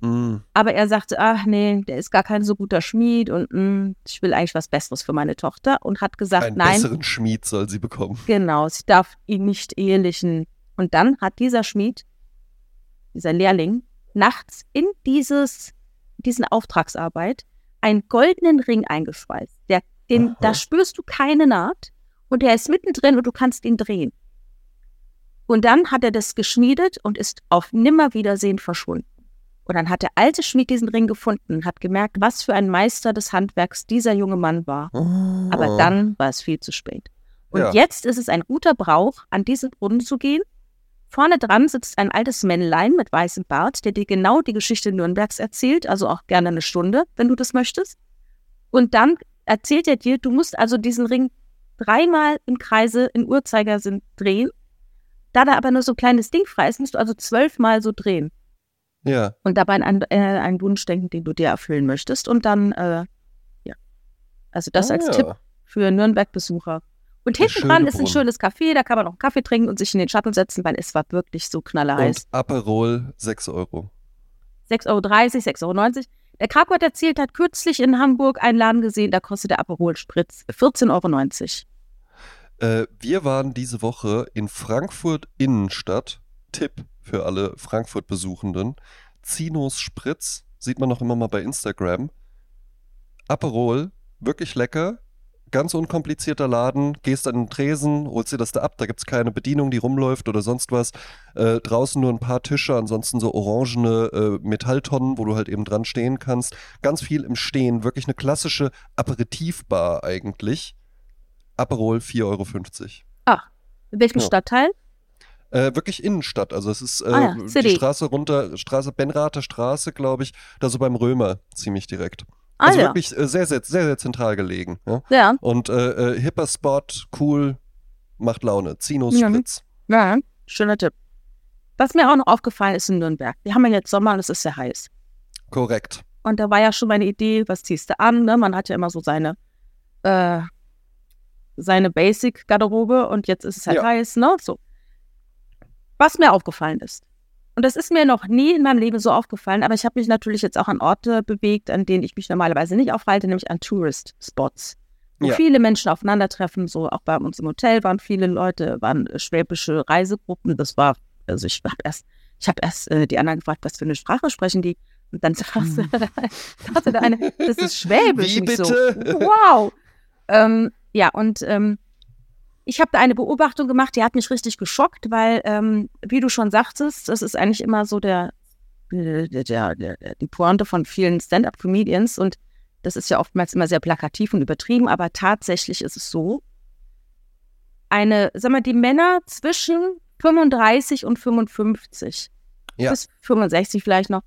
Mhm. Aber er sagte, ach nee, der ist gar kein so guter Schmied und mh, mm, ich will eigentlich was Besseres für meine Tochter und hat gesagt, Einen nein. Einen besseren Schmied soll sie bekommen. Genau, sie darf ihn nicht ehelichen. Und dann hat dieser Schmied, dieser Lehrling, nachts in dieses, diesen Auftragsarbeit einen goldenen Ring eingeschweißt. Der, den, da spürst du keine Naht und der ist mittendrin und du kannst ihn drehen. Und dann hat er das geschmiedet und ist auf Nimmerwiedersehen verschwunden. Und dann hat der alte Schmied diesen Ring gefunden und hat gemerkt, was für ein Meister des Handwerks dieser junge Mann war. Oh. Aber dann war es viel zu spät. Und ja. jetzt ist es ein guter Brauch, an diesen Brunnen zu gehen. Vorne dran sitzt ein altes Männlein mit weißem Bart, der dir genau die Geschichte Nürnbergs erzählt, also auch gerne eine Stunde, wenn du das möchtest. Und dann erzählt er dir, du musst also diesen Ring dreimal im Kreise in Uhrzeigersinn drehen. Da da aber nur so ein kleines Ding frei ist, musst du also zwölfmal so drehen. Ja. Und dabei an äh, einen Wunsch denken, den du dir erfüllen möchtest. Und dann, äh, ja. Also das ah, als ja. Tipp für Nürnberg-Besucher. Und hinten dran ist ein schönes Café, da kann man auch einen Kaffee trinken und sich in den Schatten setzen, weil es war wirklich so knallerheiß. Und Aperol 6 Euro. 6,30 Euro, 6,90 Euro. Der Krakow hat erzählt, hat kürzlich in Hamburg einen Laden gesehen, da kostet der Aperol Spritz 14,90 Euro. Äh, wir waren diese Woche in Frankfurt Innenstadt. Tipp für alle Frankfurt-Besuchenden. Zinos Spritz, sieht man noch immer mal bei Instagram. Aperol, wirklich lecker. Ganz unkomplizierter Laden, gehst an den Tresen, holst dir das da ab, da gibt es keine Bedienung, die rumläuft oder sonst was. Äh, draußen nur ein paar Tische, ansonsten so orangene äh, Metalltonnen, wo du halt eben dran stehen kannst. Ganz viel im Stehen, wirklich eine klassische Aperitivbar eigentlich. Aperol 4,50 Euro. Ach, in welchem ja. Stadtteil? Äh, wirklich Innenstadt. Also es ist äh, ah, ja, die Straße runter, Straße Benrather Straße, glaube ich, da so beim Römer ziemlich direkt. Ah, also ja. wirklich äh, sehr, sehr, sehr, sehr zentral gelegen. Ja. ja. Und äh, äh, hipper Spot, cool, macht Laune. Zinos ja. Spritz. Ja, schöner Tipp. Was mir auch noch aufgefallen ist in Nürnberg, wir haben ja jetzt Sommer und es ist sehr heiß. Korrekt. Und da war ja schon meine Idee, was ziehst du an? Ne? Man hat ja immer so seine, äh, seine Basic-Garderobe und jetzt ist es halt heiß, ne? So. Was mir aufgefallen ist. Und das ist mir noch nie in meinem Leben so aufgefallen, aber ich habe mich natürlich jetzt auch an Orte bewegt, an denen ich mich normalerweise nicht aufhalte, nämlich an Tourist-Spots, wo ja. viele Menschen aufeinandertreffen. So auch bei uns im Hotel waren viele Leute, waren schwäbische Reisegruppen. Das war, also ich habe erst, ich habe erst äh, die anderen gefragt, was für eine Sprache sprechen die? Und dann sagte, sagte der eine, das ist Schwäbisch. Wie bitte? So, wow. Ähm, ja, und ähm, ich habe da eine Beobachtung gemacht, die hat mich richtig geschockt, weil, ähm, wie du schon sagtest, das ist eigentlich immer so der, der, der, der die Pointe von vielen Stand-up-Comedians und das ist ja oftmals immer sehr plakativ und übertrieben, aber tatsächlich ist es so, eine, sag mal, die Männer zwischen 35 und 55 Ja. bis 65 vielleicht noch,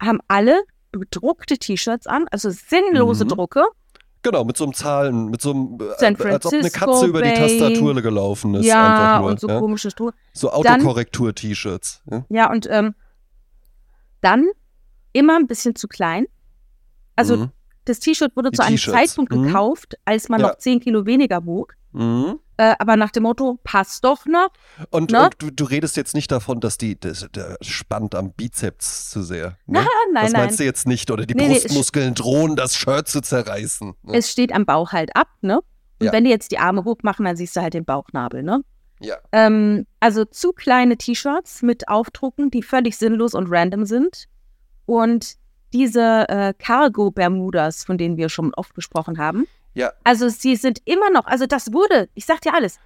haben alle bedruckte T-Shirts an, also sinnlose Mhm. Drucke. Genau, mit so einem Zahlen, mit so einem, äh, als ob eine Katze über die Bay. Tastatur gelaufen ist. ja, einfach nur, und so ja? komische Struktur. So Autokorrektur-T-Shirts. Ja? Ja, und ähm, dann immer ein bisschen zu klein. Also Mhm. das T-Shirt wurde Die zu einem. Zeitpunkt Mhm. gekauft, als man Ja. noch 10 Kilo weniger wog. Mhm. Äh, aber nach dem Motto, passt doch noch. Und, Ne? und du, du redest jetzt nicht davon, dass die, das, der spannt am Bizeps zu sehr. Ne? Ah, nein, das nein. meinst du jetzt nicht? Oder die Nee, nee, Brustmuskeln drohen, das Shirt zu zerreißen. Ne? Es steht am Bauch halt ab, ne? Und Ja. wenn die jetzt die Arme hoch machen, dann siehst du halt den Bauchnabel, ne? ja. Ähm, also zu kleine T-Shirts mit Aufdrucken, die völlig sinnlos und random sind. Und diese äh, Cargo-Bermudas, von denen wir schon oft gesprochen haben. Ja. Also sie sind immer noch, also das wurde, ich sag dir alles,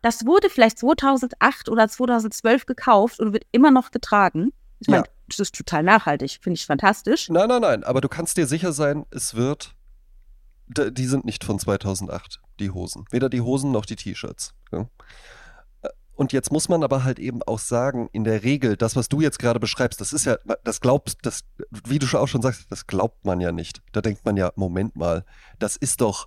das wurde vielleicht 2008 oder 2012 gekauft und wird immer noch getragen. Ich meine, Ja. das ist total nachhaltig, finde ich fantastisch. Nein, nein, nein. Aber du kannst dir sicher sein, es wird. Die sind nicht von 2008, die Hosen. Weder die Hosen noch die T-Shirts. Ja. Äh, Und jetzt muss man aber halt eben auch sagen, in der Regel, das, was du jetzt gerade beschreibst, das ist ja, das glaubst, das, wie du auch schon sagst, das glaubt man ja nicht. Da denkt man ja, Moment mal, das ist doch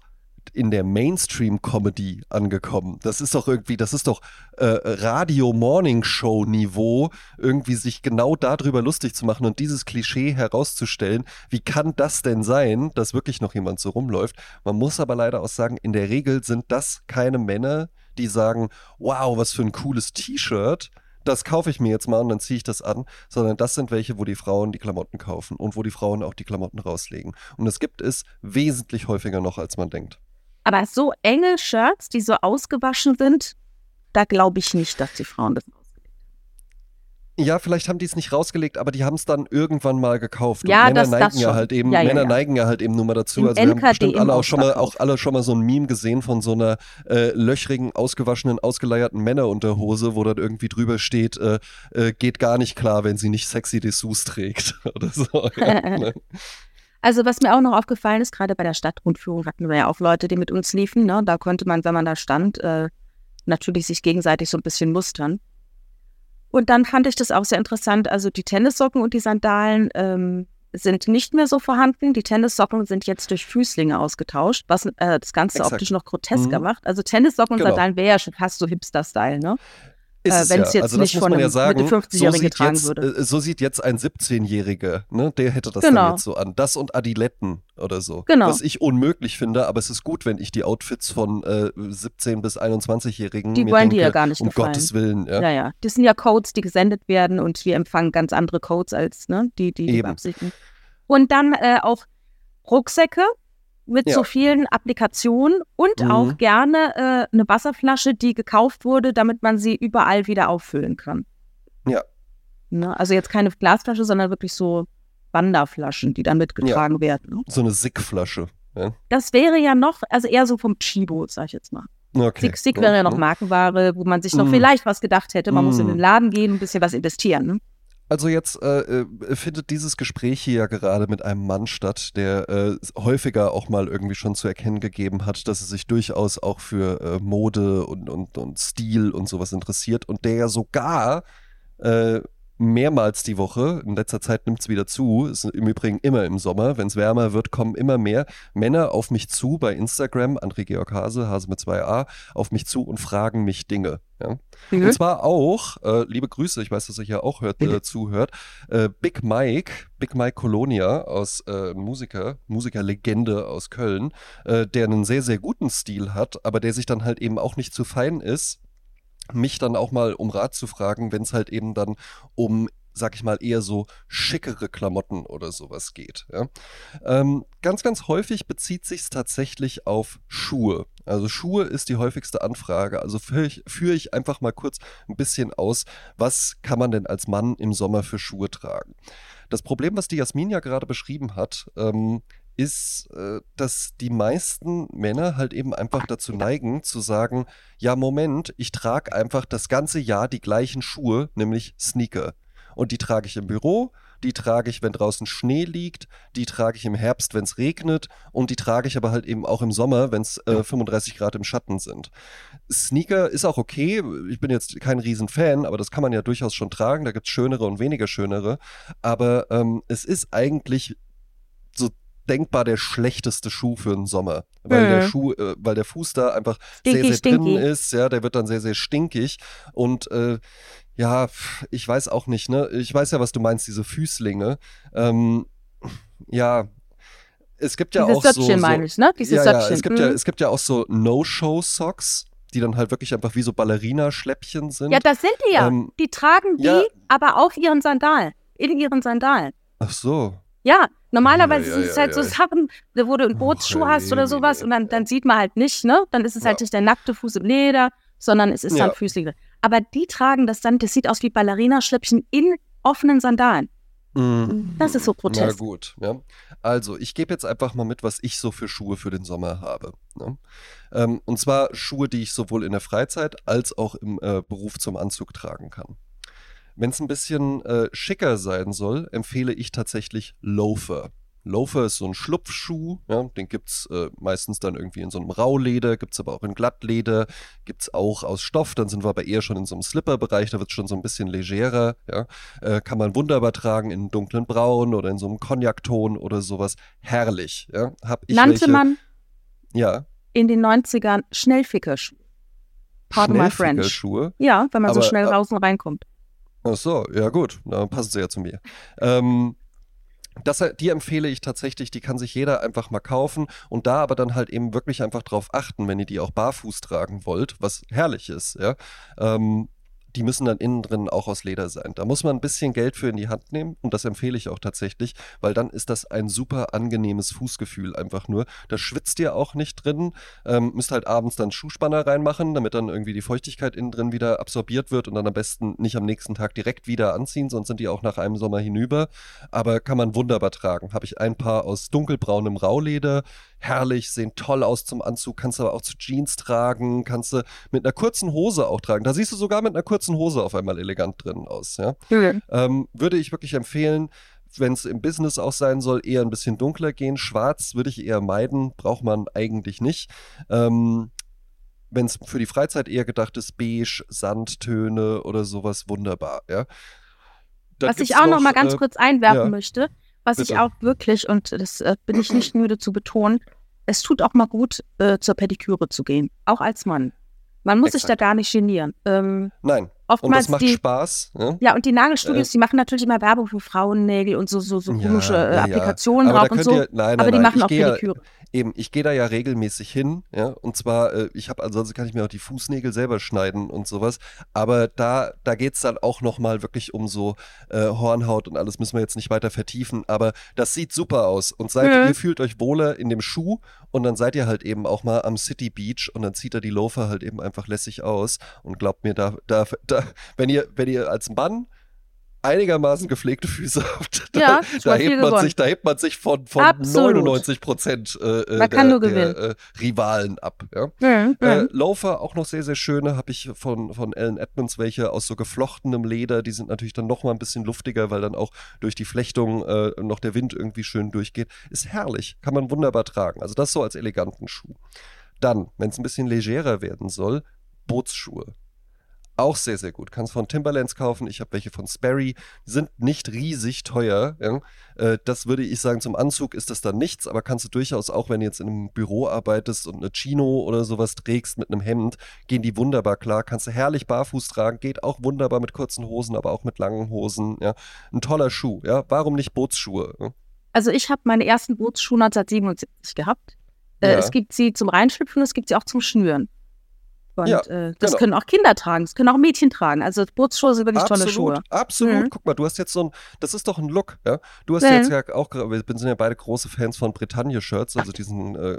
in der Mainstream-Comedy angekommen. Das ist doch irgendwie, das ist doch äh, Radio-Morning-Show-Niveau, irgendwie sich genau darüber lustig zu machen und dieses Klischee herauszustellen. Wie kann das denn sein, dass wirklich noch jemand so rumläuft? Man muss aber leider auch sagen, in der Regel sind das keine Männer, die sagen, wow, was für ein cooles T-Shirt. Das kaufe ich mir jetzt mal und dann ziehe ich das an, sondern das sind welche, wo die Frauen die Klamotten kaufen und wo die Frauen auch die Klamotten rauslegen. Und das gibt es wesentlich häufiger noch, als man denkt. Aber so enge Shirts, die so ausgewaschen sind, da glaube ich nicht, dass die Frauen das Ja, vielleicht haben die es nicht rausgelegt, aber die haben es dann irgendwann mal gekauft. Ja, Männer das- das neigen ja schon. halt eben, Ja, ja, Männer ja. neigen ja halt eben nur mal dazu. Im also wir haben bestimmt alle auch schon mal, auch alle schon mal so ein Meme gesehen von so einer äh, löchrigen, ausgewaschenen, ausgeleierten Männerunterhose, wo dann irgendwie drüber steht, äh, äh, geht gar nicht klar, wenn sie nicht sexy Dessous trägt oder so. Ja, ne? Also was mir auch noch aufgefallen ist, gerade bei der Stadtrundführung hatten wir ja auch Leute, die mit uns liefen. Ne? Da konnte man, wenn man da stand, äh, natürlich sich gegenseitig so ein bisschen mustern. Und dann fand ich das auch sehr interessant. Also die Tennissocken und die Sandalen ähm, sind nicht mehr so vorhanden. Die Tennissocken sind jetzt durch Füßlinge ausgetauscht, was äh, das Ganze Exakt. optisch noch grotesker Mhm. macht. Also Tennissocken und Genau. Sandalen wäre ja schon fast so Hipster-Style, ne? Ist Äh, es wenn's ja. jetzt also nicht von ja einem sagen, Mitte so 50-Jährigen sieht, getragen jetzt, würde. äh, so sieht jetzt ein 17-Jähriger, ne? der hätte das Genau. dann jetzt so an. Das und Adiletten oder so. Genau. Was ich unmöglich finde, aber es ist gut, wenn ich die Outfits von äh, 17- bis 21-Jährigen Die wollen dir ja gar nicht um gefallen. Gottes Willen. Ja. Ja, ja. Das sind ja Codes, die gesendet werden und wir empfangen ganz andere Codes als ne, die, die, die Eben. beabsichtigen. Und dann äh, auch Rucksäcke mit Ja. so vielen Applikationen und Mhm. auch gerne äh, eine Wasserflasche, die gekauft wurde, damit man sie überall wieder auffüllen kann. Ja. Ne? Also jetzt keine Glasflasche, sondern wirklich so Wanderflaschen, die dann mitgetragen werden. Ne? So eine Sick-Flasche. Ja. Das wäre ja noch, also eher so vom Chibo, sag ich jetzt mal. Okay. Sick, Sick wäre ja noch Mhm. Markenware, wo man sich noch Mhm. vielleicht was gedacht hätte. Man muss in Mhm. den Laden gehen, ein bisschen was investieren. Ne? Also jetzt äh, äh, findet dieses Gespräch hier ja gerade mit einem Mann statt, der äh, häufiger auch mal irgendwie schon zu erkennen gegeben hat, dass er sich durchaus auch für äh, Mode und, und, und Stil und sowas interessiert und der ja sogar äh, mehrmals die Woche, in letzter Zeit nimmt es wieder zu, ist im Übrigen immer im Sommer, wenn es wärmer wird, kommen immer mehr Männer auf mich zu bei Instagram, André Georg Hase, Hase mit 2a, auf mich zu und fragen mich Dinge. Ja? Und zwar auch, äh, liebe Grüße, ich weiß, dass ihr hier auch hört, äh, zuhört, äh, Big Mike, Big Mike Colonia aus äh, Musiker, Musikerlegende aus Köln, äh, der einen sehr, sehr guten Stil hat, aber der sich dann halt eben auch nicht zu fein ist, mich dann auch mal um Rat zu fragen, wenn es halt eben dann um sag ich mal, eher so schickere Klamotten oder sowas geht. Ja? Ähm, ganz, ganz häufig bezieht sich tatsächlich auf Schuhe. Also Schuhe ist die häufigste Anfrage. Also führe ich, führe ich einfach mal kurz ein bisschen aus, was kann man denn als Mann im Sommer für Schuhe tragen. Das Problem, was die Jasmin ja gerade beschrieben hat, ähm, ist, äh, dass die meisten Männer halt eben einfach dazu neigen zu sagen, ja Moment, ich trage einfach das ganze Jahr die gleichen Schuhe, nämlich Sneaker. Und die trage ich im Büro, die trage ich, wenn draußen Schnee liegt, die trage ich im Herbst, wenn es regnet und die trage ich aber halt eben auch im Sommer, wenn es äh, 35 Grad im Schatten sind. Sneaker ist auch okay, ich bin jetzt kein Riesenfan, aber das kann man ja durchaus schon tragen, da gibt es schönere und weniger schönere, aber ähm, es ist eigentlich denkbar der schlechteste Schuh für den Sommer, weil mhm. der Schuh, äh, weil der Fuß da einfach stinky, sehr sehr stinky. drin ist, ja, der wird dann sehr sehr stinkig und äh, ja, ich weiß auch nicht, ne? Ich weiß ja, was du meinst, diese Füßlinge. Ähm, ja, es gibt ja Diese auch so, so meine ich, ne? Diese ja, ja, es gibt mhm. ja, es gibt ja auch so No-Show-Socks, die dann halt wirklich einfach wie so Ballerina-Schläppchen sind. Ja, das sind die ja. Ähm, die tragen die, ja. aber auf ihren Sandalen, in ihren Sandalen. Ach so. Ja, normalerweise ja, ja, sind es halt so Sachen, wo du einen Bootsschuh hast oder sowas und dann, dann sieht man halt nicht, ne? Dann ist es halt nicht der nackte Fuß im Leder, sondern es ist dann Füßlinge. Aber die tragen das dann, das sieht aus wie Ballerinaschläppchen in offenen Sandalen. Mhm. Das ist so grotesk. Na gut, ja. Also, ich gebe jetzt einfach mal mit, was ich so für Schuhe für den Sommer habe. Ne? Ähm, und zwar Schuhe, die ich sowohl in der Freizeit als auch im äh, Beruf zum Anzug tragen kann. Wenn es ein bisschen äh, schicker sein soll, empfehle ich tatsächlich Loafer. Loafer ist so ein Schlupfschuh, ja, den gibt es äh, meistens dann irgendwie in so einem Rauleder, gibt es aber auch in Glattleder, gibt es auch aus Stoff, dann sind wir aber eher schon in so einem Slipper-Bereich, da wird es schon so ein bisschen legerer, ja. Äh, kann man wunderbar tragen in dunklen Braun oder in so einem Cognac-Ton oder sowas. Herrlich, ja. Hab ich Nannte welche, man ja. in den 90ern Schnellfickerschuhe. Pardon my French. Schuhe? Ja, wenn man aber, so schnell raus und reinkommt. Ach so, ja gut, dann passen sie ja zu mir. Ähm, das, die empfehle ich tatsächlich, die kann sich jeder einfach mal kaufen und da aber dann halt eben wirklich einfach drauf achten, wenn ihr die auch barfuß tragen wollt, was herrlich ist, ja. Ähm, die müssen dann innen drin auch aus Leder sein. Da muss man ein bisschen Geld für in die Hand nehmen und das empfehle ich auch tatsächlich, weil dann ist das ein super angenehmes Fußgefühl einfach nur. Da schwitzt ihr auch nicht drin, ähm, müsst halt abends dann Schuhspanner reinmachen, damit dann irgendwie die Feuchtigkeit innen drin wieder absorbiert wird und dann am besten nicht am nächsten Tag direkt wieder anziehen, sonst sind die auch nach einem Sommer hinüber. Aber kann man wunderbar tragen. Habe ich ein paar aus dunkelbraunem Rauleder, herrlich, sehen toll aus zum Anzug, kannst du aber auch zu Jeans tragen, kannst du mit einer kurzen Hose auch tragen. Da siehst du sogar mit einer kurzen Hose auf einmal elegant drin aus. Ja? Mhm. Ähm, würde ich wirklich empfehlen, wenn es im Business auch sein soll, eher ein bisschen dunkler gehen. Schwarz würde ich eher meiden, braucht man eigentlich nicht. Ähm, wenn es für die Freizeit eher gedacht ist, beige, Sandtöne oder sowas, wunderbar. Ja? Was ich auch noch, noch mal ganz äh, kurz einwerfen ja. möchte, was Bitte. ich auch wirklich, und das äh, bin ich nicht müde zu betonen, es tut auch mal gut, äh, zur Pediküre zu gehen, auch als Mann. Man muss Exakt. sich da gar nicht genieren. Ähm, Nein. Oftmals und das macht die, Spaß. Ja? ja, und die Nagelstudios, äh, die machen natürlich immer Werbung für Frauennägel und so, so, so komische ja, äh, ja, Applikationen drauf und so. Ihr, nein, nein, aber die nein, machen auch Pediküre. Eben, ich gehe da ja regelmäßig hin, ja, und zwar, äh, ich habe, ansonsten kann ich mir auch die Fußnägel selber schneiden und sowas, aber da, da geht es dann auch nochmal wirklich um so äh, Hornhaut und alles, müssen wir jetzt nicht weiter vertiefen, aber das sieht super aus und seid, mhm. ihr fühlt euch wohler in dem Schuh und dann seid ihr halt eben auch mal am City Beach und dann zieht er die Loafer halt eben einfach lässig aus und glaubt mir, da, da, da wenn ihr, wenn ihr als Mann einigermaßen gepflegte Füße habt, da, ja, da, hebt, man sich, da hebt man sich von, von 99 Prozent äh, äh der, der äh, Rivalen ab. Ja? Mhm, äh, Loafer auch noch sehr, sehr schöne, habe ich von, von Alan Edmonds welche aus so geflochtenem Leder. Die sind natürlich dann noch mal ein bisschen luftiger, weil dann auch durch die Flechtung äh, noch der Wind irgendwie schön durchgeht. Ist herrlich, kann man wunderbar tragen. Also das so als eleganten Schuh. Dann, wenn es ein bisschen legerer werden soll, Bootsschuhe. Auch sehr, sehr gut. Kannst von Timberlands kaufen. Ich habe welche von Sperry. Sind nicht riesig teuer. Ja? Äh, das würde ich sagen, zum Anzug ist das dann nichts, aber kannst du durchaus auch, wenn du jetzt in einem Büro arbeitest und eine Chino oder sowas trägst mit einem Hemd, gehen die wunderbar klar. Kannst du herrlich barfuß tragen. Geht auch wunderbar mit kurzen Hosen, aber auch mit langen Hosen. Ja? Ein toller Schuh. Ja? Warum nicht Bootsschuhe? Ja? Also ich habe meine ersten Bootsschuhe 1977 gehabt. Äh, ja. Es gibt sie zum Reinschlüpfen, es gibt sie auch zum Schnüren. Und ja, äh, das genau. können auch Kinder tragen, das können auch Mädchen tragen. Also Bootsschuhe sind wirklich absolut, tolle Schuhe. Absolut, mhm. guck mal, du hast jetzt so ein, das ist doch ein Look, ja. Du hast mhm. jetzt ja auch, wir sind ja beide große Fans von Bretagne-Shirts, also diesen äh,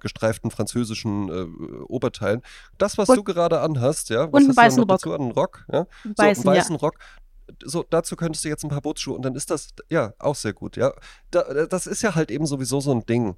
gestreiften französischen äh, Oberteilen. Das, was und, du gerade anhast, ja, was und einen weißen Rock. dazu? Einen Rock, ja. So, weißen, einen weißen ja. Rock so, dazu könntest du jetzt ein paar Bootsschuhe und dann ist das, ja, auch sehr gut, ja. Da, das ist ja halt eben sowieso so ein Ding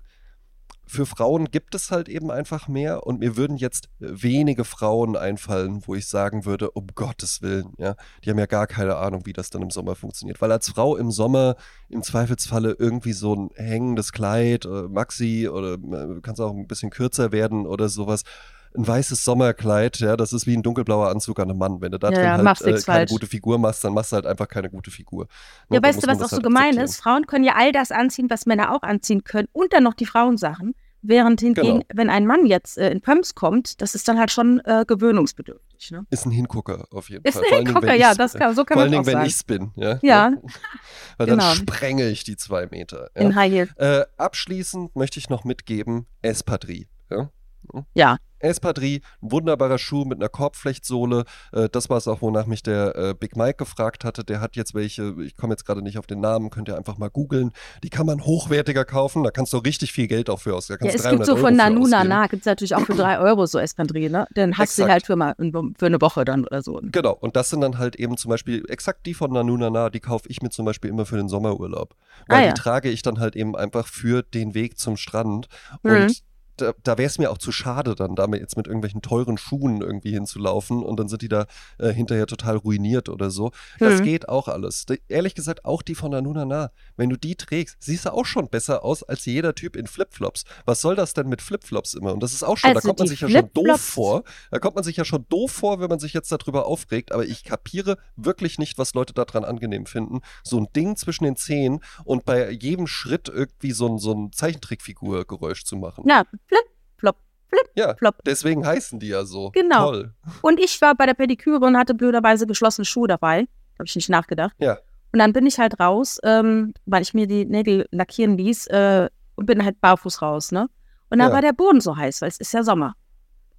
für Frauen gibt es halt eben einfach mehr und mir würden jetzt wenige Frauen einfallen, wo ich sagen würde, um Gottes Willen, ja, die haben ja gar keine Ahnung, wie das dann im Sommer funktioniert. Weil als Frau im Sommer im Zweifelsfalle irgendwie so ein hängendes Kleid, äh, Maxi oder äh, kannst auch ein bisschen kürzer werden oder sowas. Ein weißes Sommerkleid, ja, das ist wie ein dunkelblauer Anzug an einem Mann. Wenn du da Ja, drin ja, halt äh, keine falsch. gute Figur machst, dann machst du halt einfach keine gute Figur. Ne, Ja, weißt du, man was auch so halt gemein ist? Frauen können ja all das anziehen, was Männer auch anziehen können und dann noch die Frauensachen. Während hingegen, Genau. wenn ein Mann jetzt äh, in Pumps kommt, das ist dann halt schon äh, gewöhnungsbedürftig. Ne? Ist ein Hingucker auf jeden Ist Fall. Vor allen ein Dingen, Gucker, wenn ja, das kann, so kann Vor allen man Dingen, auch wenn sagen. ich's bin, ja. Ja. Weil dann Genau. sprenge ich die zwei Meter. Ja. In High Heel. Äh, abschließend möchte ich noch mitgeben, Espadrille. Ja? Ja. Espadrille, ein wunderbarer Schuh mit einer Korbflechtsohle. Äh, das war es auch, wonach mich der äh, Big Mike gefragt hatte. Der hat jetzt welche, ich komme jetzt gerade nicht auf den Namen, könnt ihr einfach mal googeln. Die kann man hochwertiger kaufen, da kannst du richtig viel Geld auch für aus. Da Ja, es 300 gibt so Euro von Nanu ausgeben. Nana, gibt es natürlich auch für drei Euro so Espandrie, ne? Dann hast du Exakt. sie halt für, mal, für eine Woche dann oder so. Genau, und das sind dann halt eben zum Beispiel exakt die von Nanunana, die kaufe ich mir zum Beispiel immer für den Sommerurlaub. Weil Ah, ja. die trage ich dann halt eben einfach für den Weg zum Strand. Mhm. Und da, da wäre es mir auch zu schade, dann damit jetzt mit irgendwelchen teuren Schuhen irgendwie hinzulaufen und dann sind die da äh, hinterher total ruiniert oder so. Das Mhm. geht auch alles. D ehrlich gesagt, auch die von Nanunana. Wenn du die trägst, siehst du auch schon besser aus als jeder Typ in Flipflops. Was soll das denn mit Flipflops immer? Und das ist auch schon, da Also kommt man die sich ja schon doof vor. Da kommt man sich ja schon doof vor, wenn man sich jetzt darüber aufregt, aber ich kapiere wirklich nicht, was Leute daran angenehm finden. So ein Ding zwischen den Zehen und bei jedem Schritt irgendwie so ein, so ein Zeichentrickfigur-Geräusch zu machen. Ja, flip, flop. Ja, flop. deswegen heißen die ja so. Genau. Toll. Und ich war bei der Pediküre und hatte blöderweise geschlossene Schuhe dabei. Habe ich nicht nachgedacht. Ja. Und dann bin ich halt raus, ähm, weil ich mir die Nägel lackieren ließ äh, und bin halt barfuß raus, ne? Und dann Ja. war der Boden so heiß, weil es ist ja Sommer.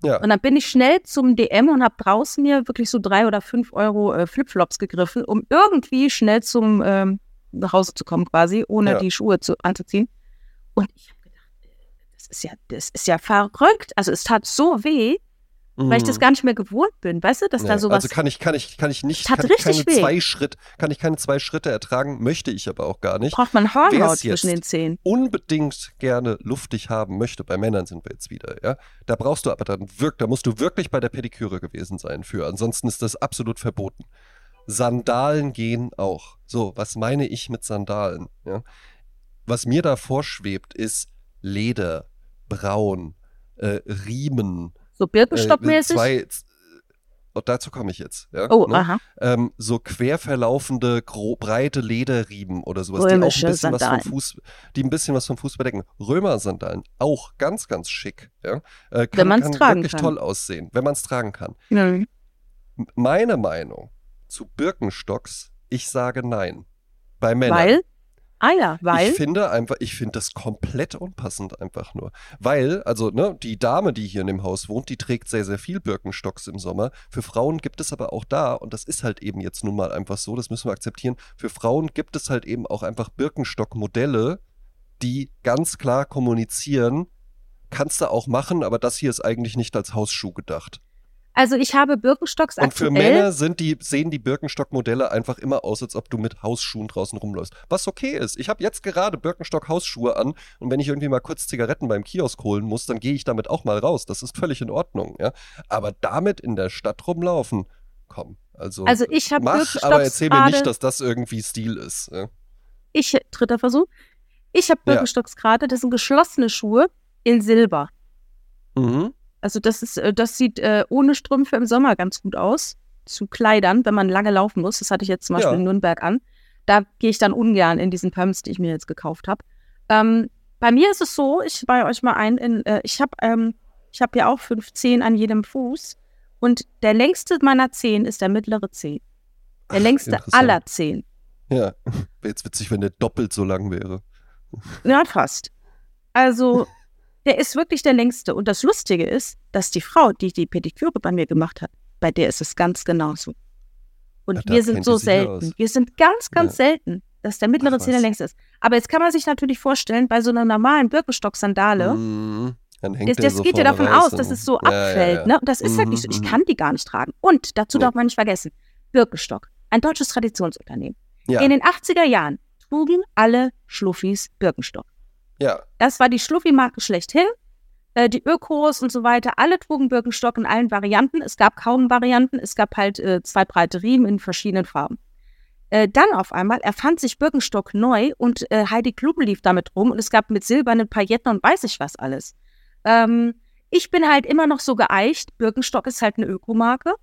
Ja. Und dann bin ich schnell zum DM und habe draußen mir wirklich so drei oder fünf Euro äh, Flipflops gegriffen, um irgendwie schnell zum ähm, nach Hause zu kommen quasi, ohne Ja. die Schuhe zu, anzuziehen. Und ich habe das ist ja, das ist ja verrückt. Also es tat so weh, weil ich das Mhm. gar nicht mehr gewohnt bin, weißt du, dass da Nee, sowas. Also kann ich, kann ich, kann ich nicht, kann ich keine weh. zwei Schritt, kann ich keine zwei Schritte ertragen, möchte ich aber auch gar nicht. braucht man Hornhaut zwischen den Zähnen. unbedingt gerne luftig haben möchte, bei Männern sind wir jetzt wieder, ja, da brauchst du aber dann wirklich, da musst du wirklich bei der Pediküre gewesen sein für, ansonsten ist das absolut verboten. Sandalen gehen auch. So, was meine ich mit Sandalen? Ja? Was mir da vorschwebt, ist Leder, Braun, äh, Riemen, So äh, Birkenstockmäßig. zwei, z- oh, dazu komme ich jetzt. Ja, oh, ne? aha. ähm, so quer verlaufende, breite Lederriemen oder sowas, die auch Römische ein bisschen was vom. Fuß, die ein bisschen was vom Fuß bedecken. Römersandalen, auch ganz, ganz schick. Ja? Äh, kann, Wenn man's kann tragen wirklich kann. toll aussehen, wenn man es tragen kann. Mhm. Meine Meinung zu Birkenstocks, ich sage nein. Bei Männern. Weil? Ah ja, weil. Ich finde einfach, ich finde das komplett unpassend einfach nur. Weil, also, ne, die Dame, die hier in dem Haus wohnt, die trägt sehr, sehr viel Birkenstocks im Sommer. Für Frauen gibt es aber auch da, und das ist halt eben jetzt nun mal einfach so, das müssen wir akzeptieren, für Frauen gibt es halt eben auch einfach Birkenstock-Modelle, die ganz klar kommunizieren, kannst du auch machen, aber das hier ist eigentlich nicht als Hausschuh gedacht. Also ich habe Birkenstocks Und für. Männer sind die, sehen die Birkenstock-Modelle einfach immer aus, als ob du mit Hausschuhen draußen rumläufst. Was okay ist. Ich habe jetzt gerade Birkenstock-Hausschuhe an und wenn ich irgendwie mal kurz Zigaretten beim Kiosk holen muss, dann gehe ich damit auch mal raus. Das ist völlig in Ordnung. Ja? Aber damit in der Stadt rumlaufen, komm. Also, Also ich habe mach, Birkenstocks aber erzähl mir nicht, dass das irgendwie Stil ist. Ja? Ich, dritter Versuch. Ich habe Ja. Birkenstocks gerade, das sind geschlossene Schuhe in Silber. Mhm. Also das ist, äh, das sieht äh, ohne Strümpfe im Sommer ganz gut aus. Zu Kleidern, wenn man lange laufen muss. Das hatte ich jetzt zum Beispiel Ja. in Nürnberg an. Da gehe ich dann ungern in diesen Pumps, die ich mir jetzt gekauft habe. Ähm, bei mir ist es so, ich bei euch mal ein, in, äh, ich habe ähm, ich hab ja auch fünf Zehen an jedem Fuß. Und der längste meiner Zehen ist der mittlere Zeh. Der Ach, längste aller Zehen. Ja, wäre jetzt witzig, wenn der doppelt so lang wäre. Ja, fast. Also, der ist wirklich der längste. Und das Lustige ist, dass die Frau, die die Pediküre bei mir gemacht hat, bei der ist es ganz genauso. Und da wir sind so selten. Wir sind ganz, ganz Ja. selten, dass der mittlere Ach, Zeh der längste ist. Aber jetzt kann man sich natürlich vorstellen, bei so einer normalen Birkenstock-Sandale, hängt das, das so geht ja davon aus, dass es so Ja, abfällt. ja. Ne? Und das ist halt Mhm, nicht so. Ich mhm. kann die gar nicht tragen. Und dazu darf man nicht vergessen, Birkenstock, ein deutsches Traditionsunternehmen. In den 80er Jahren trugen alle Schluffis Birkenstock. Ja. Das war die Schluffi-Marke schlechthin. Äh, die Ökos und so weiter, alle trugen Birkenstock in allen Varianten. Es gab kaum Varianten. Es gab halt äh, zwei breite Riemen in verschiedenen Farben. Äh, dann auf einmal erfand sich Birkenstock neu und äh, Heidi Klum lief damit rum und es gab mit silbernen Pailletten und weiß ich was alles. Ähm, ich bin halt immer noch so geeicht. Birkenstock ist halt eine Ökomarke.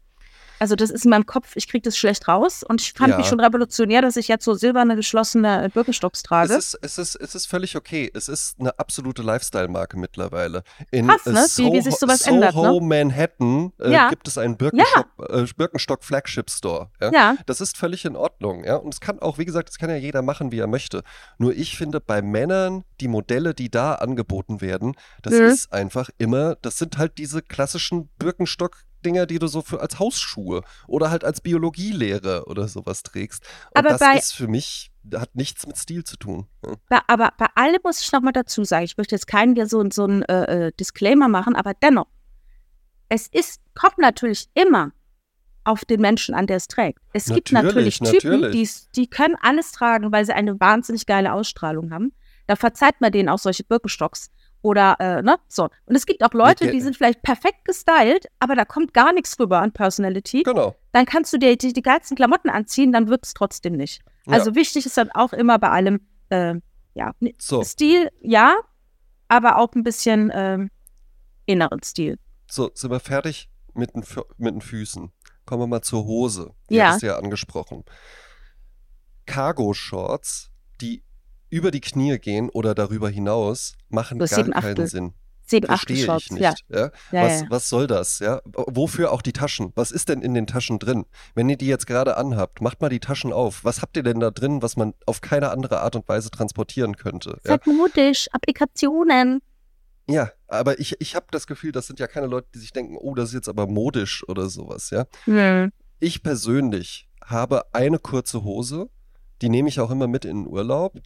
Also das ist in meinem Kopf, ich kriege das schlecht raus. Und ich fand Ja. mich schon revolutionär, dass ich jetzt so silberne, geschlossene Birkenstocks trage. Es ist, es, ist, es ist völlig okay. Es ist eine absolute Lifestyle-Marke mittlerweile. In Krass, ne? äh, Wie- wie sich sowas Soho ändert, ne? Manhattan äh, Ja. gibt es einen Birkenstock, äh, Birkenstock Flagship Store. Ja? ja, Das ist völlig in Ordnung, ja. Und es kann auch, wie gesagt, das kann ja jeder machen, wie er möchte. Nur ich finde, bei Männern, die Modelle, die da angeboten werden, das Mhm. ist einfach immer, das sind halt diese klassischen Birkenstock-Dinger, die du so für als Hausschuhe oder halt als Biologielehrer oder sowas trägst. Und Aber das bei- ist für mich, hat nichts mit Stil zu tun. Bei, aber bei allem muss ich noch mal dazu sagen, ich möchte jetzt keinen hier so, so einen äh, äh, Disclaimer machen, aber dennoch, es ist, kommt natürlich immer auf den Menschen an, der es trägt. Es gibt Natürlich, natürlich Typen, natürlich. die's- die können alles tragen, weil sie eine wahnsinnig geile Ausstrahlung haben. Da verzeiht man denen auch solche Birkenstocks. Oder, äh, ne, so. Und es gibt auch Leute, die sind vielleicht perfekt gestylt, aber da kommt gar nichts rüber an Personality. Genau. Dann kannst du dir die, die geilsten Klamotten anziehen, dann wirkt es trotzdem nicht. Ja. Also wichtig ist dann auch immer bei allem, äh, ja, So. Stil, ja, aber auch ein bisschen ähm, inneren Stil. So, sind wir fertig mit den, mit den Füßen. Kommen wir mal zur Hose. Die Ja. hattest du ja angesprochen. Cargo-Shorts, die über die Knie gehen oder darüber hinaus, machen Das gar keinen Achtel. Sinn. Sieben, Verstehe ich nicht. ja. Ja. Ja, was, was soll das? Ja? Wofür auch die Taschen? Was ist denn in den Taschen drin? Wenn ihr die jetzt gerade anhabt, macht mal die Taschen auf. Was habt ihr denn da drin, was man auf keine andere Art und Weise transportieren könnte? Seid modisch, Applikationen. ja aber ich, ich habe das Gefühl, das sind ja keine Leute, die sich denken, oh, das ist jetzt aber modisch oder sowas, ja. Hm. Ich persönlich habe eine kurze Hose, die nehme ich auch immer mit in den Urlaub.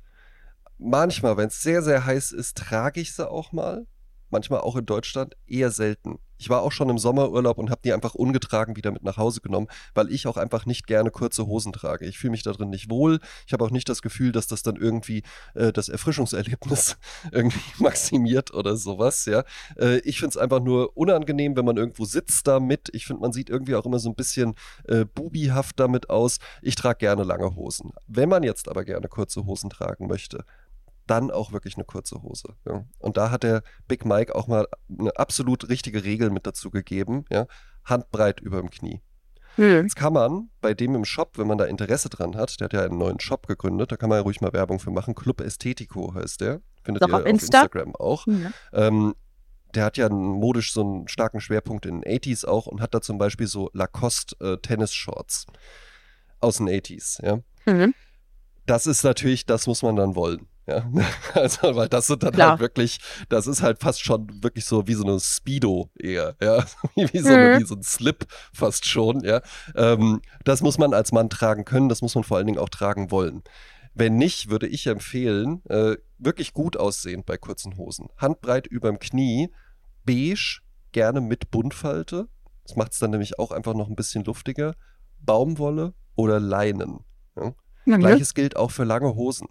Manchmal, wenn es sehr, sehr heiß ist, trage ich sie auch mal. Manchmal auch in Deutschland eher selten. Ich war auch schon im Sommerurlaub und habe die einfach ungetragen wieder mit nach Hause genommen, weil ich auch einfach nicht gerne kurze Hosen trage. Ich fühle mich da drin nicht wohl. Ich habe auch nicht das Gefühl, dass das dann irgendwie äh, das Erfrischungserlebnis irgendwie maximiert oder sowas. Ja, äh, ich finde es einfach nur unangenehm, wenn man irgendwo sitzt damit. Ich finde, man sieht irgendwie auch immer so ein bisschen äh, bubihaft damit aus. Ich trage gerne lange Hosen. Wenn man jetzt aber gerne kurze Hosen tragen möchte, dann auch wirklich eine kurze Hose. Ja. Und da hat der Big Mike auch mal eine absolut richtige Regel mit dazu gegeben. Ja. Handbreit über dem Knie. Hm. Jetzt kann man bei dem im Shop, wenn man da Interesse dran hat, der hat ja einen neuen Shop gegründet, da kann man ja ruhig mal Werbung für machen. Club Estetico heißt der. Findet Doch ihr auf auf Insta? Instagram auch. Ja. Ähm, der hat ja modisch so einen starken Schwerpunkt in den 80s auch und hat da zum Beispiel so Lacoste äh, Tennis-Shorts aus den 80s, ja. Mhm. Das ist natürlich, das muss man dann wollen. Ja, also, weil das sind dann Klar. halt wirklich, das ist halt fast schon wirklich so wie so eine Speedo eher, ja, wie so, eine, Mhm. wie so ein Slip fast schon, ja. Ähm, das muss man als Mann tragen können, das muss man vor allen Dingen auch tragen wollen. Wenn nicht, würde ich empfehlen, äh, wirklich gut aussehend bei kurzen Hosen. Handbreit überm Knie, beige, gerne mit Buntfalte. Das macht es dann nämlich auch einfach noch ein bisschen luftiger. Baumwolle oder Leinen. Ja? Ja, ne? Gleiches gilt auch für lange Hosen.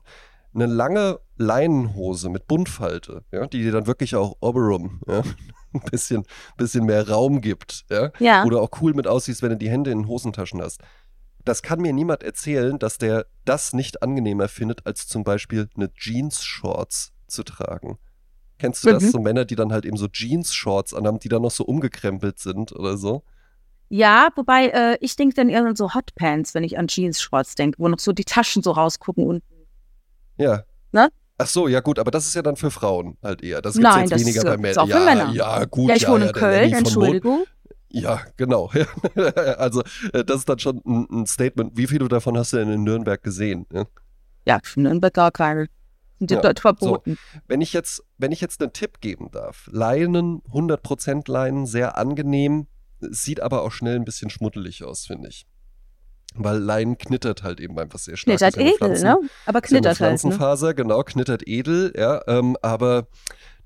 Eine lange Leinenhose mit Buntfalte, ja, die dir dann wirklich auch Oberum ja, ein bisschen, bisschen mehr Raum gibt, ja, Ja. wo du auch cool mit aussiehst, wenn du die Hände in den Hosentaschen hast. Das kann mir niemand erzählen, dass der das nicht angenehmer findet, als zum Beispiel eine Jeans-Shorts zu tragen. Kennst du das? Mhm. So Männer, die dann halt eben so Jeans-Shorts anhaben, die dann noch so umgekrempelt sind oder so. Ja, wobei äh, ich denke dann eher an so Hotpants, wenn ich an Jeans-Shorts denke, wo noch so die Taschen so rausgucken und Ja. Ne? Ach so, ja gut, aber das ist ja dann für Frauen halt eher. Das Nein, jetzt das weniger ist- bei Männern. auch für ja, Männer. ja, gut. ja, ich wohne ja, in Köln, Entschuldigung. Ja, genau. also, äh, das ist dann schon ein, Statement. Wie viele davon hast du denn in Nürnberg gesehen? Ja? Ja, für Nürnberg gar keine. Sind ja, dort verboten. Wenn ich jetzt, wenn ich jetzt einen Tipp geben darf, Leinen, 100% Leinen, sehr angenehm, sieht aber auch schnell ein bisschen schmuddelig aus, finde ich. Weil Leinen knittert halt eben einfach sehr stark. Knittert edel, Pflanzen- ne? Aber knittert halt, ne? Pflanzenfaser, genau, knittert edel, ja, ähm, aber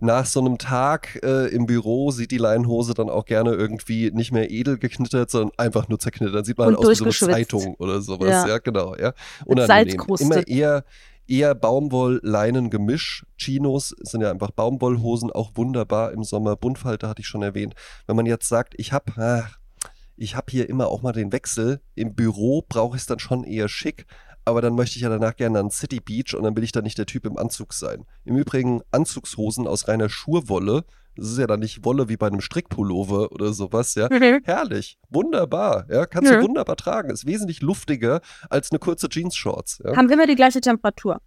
nach so einem Tag äh, im Büro sieht die Leinenhose dann auch gerne irgendwie nicht mehr edel geknittert, sondern einfach nur zerknittert. Dann sieht man halt aus wie so eine. Zeitung oder sowas, Ja. ja, genau, ja. Unangenehm. Immer eher, eher Baumwoll-Leinen-Gemisch. Chinos sind ja einfach Baumwollhosen, auch wunderbar im Sommer. Buntfalter hatte ich schon erwähnt. Wenn man jetzt sagt, ich habe ich habe hier immer auch mal den Wechsel. Im Büro brauche ich es dann schon eher schick, aber dann möchte ich ja danach gerne an City Beach und dann will ich dann nicht der Typ im Anzug sein. Im Übrigen Anzugshosen aus reiner Schurwolle. Das ist ja dann nicht Wolle wie bei einem Strickpullover oder sowas, ja. Mhm. Herrlich, wunderbar, ja. Kannst Ja. du wunderbar tragen. Ist wesentlich luftiger als eine kurze Jeans-Shorts, ja. Haben immer die gleiche Temperatur.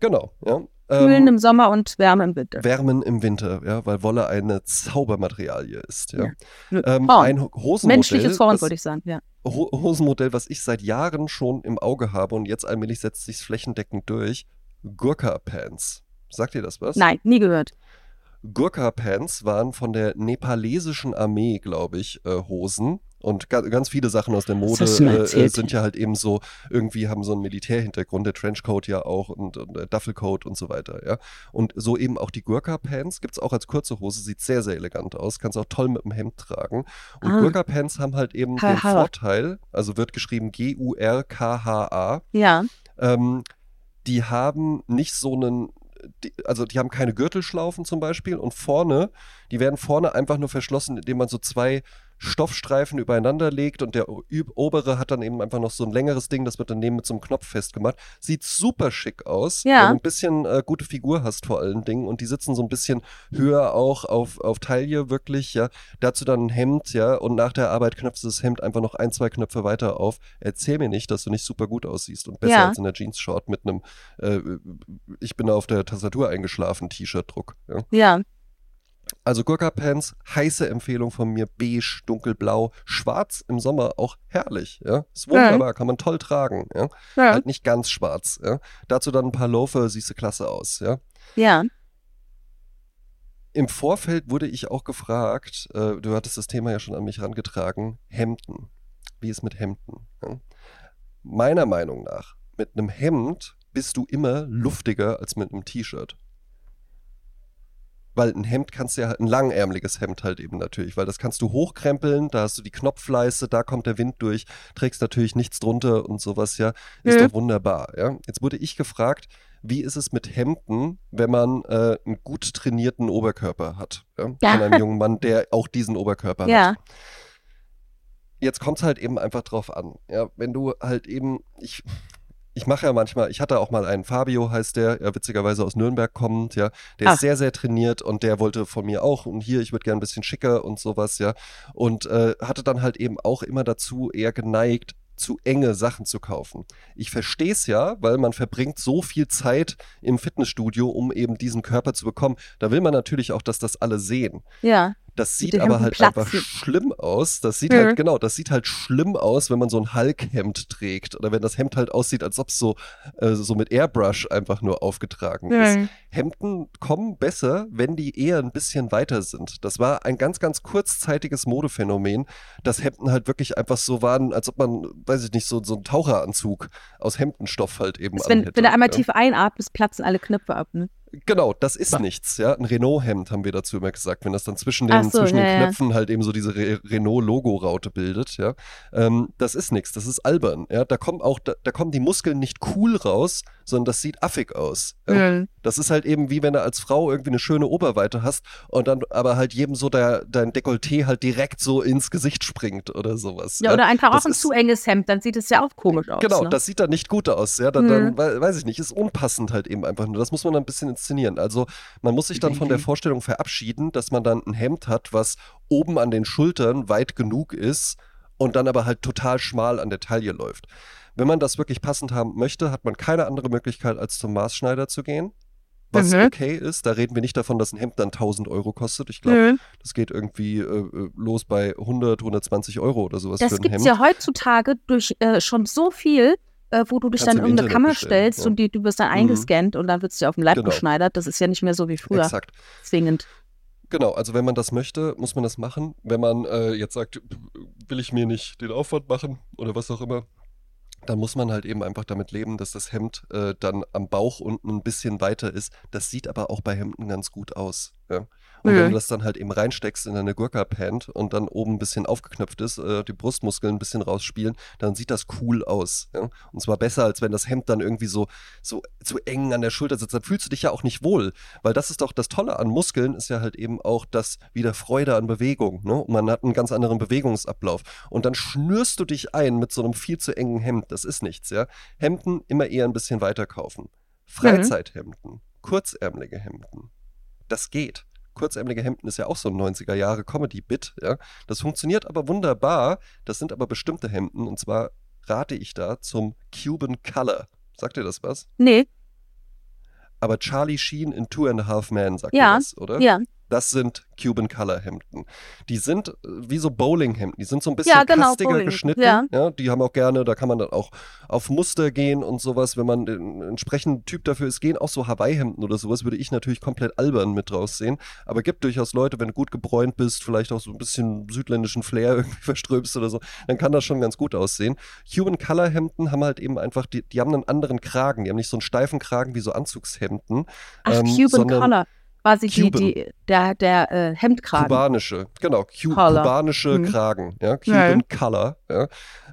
Genau, ja. Kühlen Ähm, im Sommer und Wärme im Winter. Wärmen im Winter, ja, weil Wolle eine Zaubermaterialie ist, ja. Ja. Ähm, ein Ho- Hosenmodell, Menschliches Horn, würde ich sagen, ja. Ho Hosenmodell, was ich seit Jahren schon im Auge habe und jetzt allmählich setzt sich flächendeckend durch. Gurkha Pants. Sagt ihr das was? Nein, nie gehört. Gurkha Pants waren von der nepalesischen Armee, glaube ich, äh, Hosen. Und ga ganz viele Sachen aus der Mode äh, äh, sind ja halt eben so, irgendwie haben so einen Militärhintergrund, der Trenchcoat ja auch und, und der Duffelcoat und so weiter, ja. Und so eben auch die Gurkha Pants gibt es auch als kurze Hose, sieht sehr, sehr elegant aus, kannst auch toll mit dem Hemd tragen. Und Ah. Gurkha Pants haben halt eben Ha- den ha. Vorteil, also wird geschrieben G-U-R-K-H-A, Ja. ähm, die haben nicht so einen, die, also die haben keine Gürtelschlaufen zum Beispiel und vorne, die werden vorne einfach nur verschlossen, indem man so zwei Stoffstreifen übereinander legt und der obere hat dann eben einfach noch so ein längeres Ding, das wird daneben mit so einem Knopf festgemacht. Sieht super schick aus, Ja. wenn du ein bisschen äh, gute Figur hast vor allen Dingen und die sitzen so ein bisschen höher auch auf, auf Taille wirklich, ja. Dazu dann ein Hemd, ja, und nach der Arbeit knöpfst du das Hemd einfach noch ein, zwei Knöpfe weiter auf. Erzähl mir nicht, dass du nicht super gut aussiehst und besser Ja. als in der Jeans-Short mit einem äh, Ich bin auf der Tastatur eingeschlafen T-Shirt-Druck. Ja. Ja. Also Gurkha Pants, heiße Empfehlung von mir, beige, dunkelblau, schwarz im Sommer auch herrlich, ja. Ist wunderbar, kann man toll tragen, ja. Ja. Halt nicht ganz schwarz, ja. Dazu dann ein paar Loafer, siehst du klasse aus, ja. Ja. Im Vorfeld wurde ich auch gefragt, äh, du hattest das Thema ja schon an mich herangetragen, Hemden. Wie ist mit Hemden? Ja? Meiner Meinung nach, mit einem Hemd bist du immer luftiger als mit einem T-Shirt. Weil ein Hemd kannst du ja, ein langärmeliges Hemd halt eben natürlich, weil das kannst du hochkrempeln, da hast du die Knopfleiste, da kommt der Wind durch, trägst natürlich nichts drunter und sowas, ja, ist Mhm. doch wunderbar, ja. Jetzt wurde ich gefragt, wie ist es mit Hemden, wenn man äh, einen gut trainierten Oberkörper hat, ja, Ja. von einem jungen Mann, der auch diesen Oberkörper Ja. hat. Jetzt kommt es halt eben einfach drauf an, ja, wenn du halt eben, ich, ich mache ja manchmal, ich hatte auch mal einen Fabio, heißt der, ja, witzigerweise aus Nürnberg kommend, ja, der Ach. ist sehr, sehr trainiert und der wollte von mir auch und hier, ich würde gern ein bisschen schicker und sowas, ja, und äh, hatte dann halt eben auch immer dazu eher geneigt, zu enge Sachen zu kaufen. Ich verstehe es ja, weil man verbringt so viel Zeit im Fitnessstudio, um eben diesen Körper zu bekommen. Da will man natürlich auch, dass das alle sehen. Ja. Das sieht aber halt platzen. einfach schlimm aus. Das sieht Mhm. halt, genau, das sieht halt schlimm aus, wenn man so ein Hulk-Hemd trägt. Oder wenn das Hemd halt aussieht, als ob es so, äh, so mit Airbrush einfach nur aufgetragen ist. Mhm. Hemden kommen besser, wenn die eher ein bisschen weiter sind. Das war ein ganz, ganz kurzzeitiges Modephänomen, dass Hemden halt wirklich einfach so waren, als ob man, weiß ich nicht, so, so einen Taucheranzug aus Hemdenstoff halt eben Das, wenn, wenn du einmal ja. tief einatmest, platzen alle Knöpfe ab. Ne? Genau, das ist nichts, ja. Ein Renault-Hemd haben wir dazu immer gesagt, wenn das dann zwischen den, so, zwischen ja, den ja. Knöpfen halt eben so diese Re Renault-Logo-Raute bildet, ja. Ähm, das ist nichts, das ist albern, ja. Da kommen auch, da, da kommen die Muskeln nicht cool raus, sondern das sieht affig aus. Ja? Mhm. Das ist halt eben wie wenn du als Frau irgendwie eine schöne Oberweite hast und dann aber halt jedem so der, dein Dekolleté halt direkt so ins Gesicht springt oder sowas. Ja, oder einfach Das auch ein ist- zu enges Hemd, dann sieht es ja auch komisch aus. Genau, ne? das sieht dann nicht gut aus. Ja, dann, dann Mhm. wei- weiß ich nicht, ist unpassend halt eben einfach nur. Das muss man dann ein bisschen inszenieren. Also man muss sich dann von der Okay. Vorstellung verabschieden, dass man dann ein Hemd hat, was oben an den Schultern weit genug ist und dann aber halt total schmal an der Taille läuft. Wenn man das wirklich passend haben möchte, hat man keine andere Möglichkeit, als zum Maßschneider zu gehen. Was Mhm. okay ist, da reden wir nicht davon, dass ein Hemd dann 1000 Euro kostet. Ich glaube, Mhm. das geht irgendwie äh, äh, los bei 100, 120 Euro oder sowas Das gibt es ja heutzutage durch äh, schon so viel, äh, wo du dich Kannst dann in irgendeine Internet Kammer stellst ja. und die, du wirst dann Mhm. eingescannt und dann wird es dir auf dem Leib Genau. geschneidert. Das ist ja nicht mehr so wie früher Exakt. zwingend. Genau, also wenn man das möchte, muss man das machen. Wenn man äh, jetzt sagt, will ich mir nicht den Aufwand machen oder was auch immer, dann muss man halt eben einfach damit leben, dass das Hemd äh, dann am Bauch unten ein bisschen weiter ist. Das sieht aber auch bei Hemden ganz gut aus. Ja? Und wenn du das dann halt eben reinsteckst in deine Gurka-Pant und dann oben ein bisschen aufgeknöpft ist, äh, die Brustmuskeln ein bisschen rausspielen, dann sieht das cool aus. Ja? Und zwar besser, als wenn das Hemd dann irgendwie so, so zu eng an der Schulter sitzt. Dann fühlst du dich ja auch nicht wohl. Weil das ist doch das Tolle an Muskeln, ist ja halt eben auch das wieder Freude an Bewegung. Ne? Und man hat einen ganz anderen Bewegungsablauf. Und dann schnürst du dich ein mit so einem viel zu engen Hemd. Das ist nichts, ja. Hemden immer eher ein bisschen weiter kaufen. Freizeithemden, kurzärmelige Hemden. Das geht kurzärmelige Hemden ist ja auch so ein 90er Jahre Comedy-Bit, ja. Das funktioniert aber wunderbar. Das sind aber bestimmte Hemden und zwar rate ich da zum Cuban Color. Sagt ihr das was? Nee. Aber Charlie Sheen in Two and a Half Men sagt Ja, ihr das, oder? Ja. Das sind Cuban Color Hemden. Die sind äh, wie so Bowling-Hemden. Die sind so ein bisschen Ja, genau, kastiger Bowling, geschnitten. ja. die haben auch gerne, da kann man dann auch auf Muster gehen und sowas. Wenn man den entsprechenden Typ dafür ist, gehen auch so Hawaii-Hemden oder sowas, würde ich natürlich komplett albern mit draus sehen. Aber gibt durchaus Leute, wenn du gut gebräunt bist, vielleicht auch so ein bisschen südländischen Flair irgendwie verströmst oder so, dann kann das schon ganz gut aussehen. Cuban Color Hemden haben halt eben einfach, die, die haben einen anderen Kragen. Die haben nicht so einen steifen Kragen wie so Anzugshemden. Ach, ähm, Cuban Color. Quasi die, die, der, der äh, Hemdkragen. Kubanische, genau, Cu Color. kubanische Mhm. Kragen, ja, Cuban Color, ja.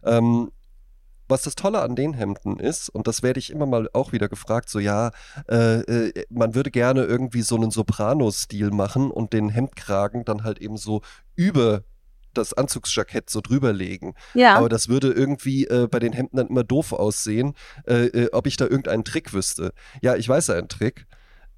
Ähm, was das Tolle an den Hemden ist, und das werde ich immer mal auch wieder gefragt, so ja, äh, äh, man würde gerne irgendwie so einen Soprano-Stil machen und den Hemdkragen dann halt eben so über das Anzugsjackett so drüberlegen. Ja. Aber das würde irgendwie äh, bei den Hemden dann immer doof aussehen, äh, äh, ob ich da irgendeinen Trick wüsste. Ja, ich weiß einen Trick.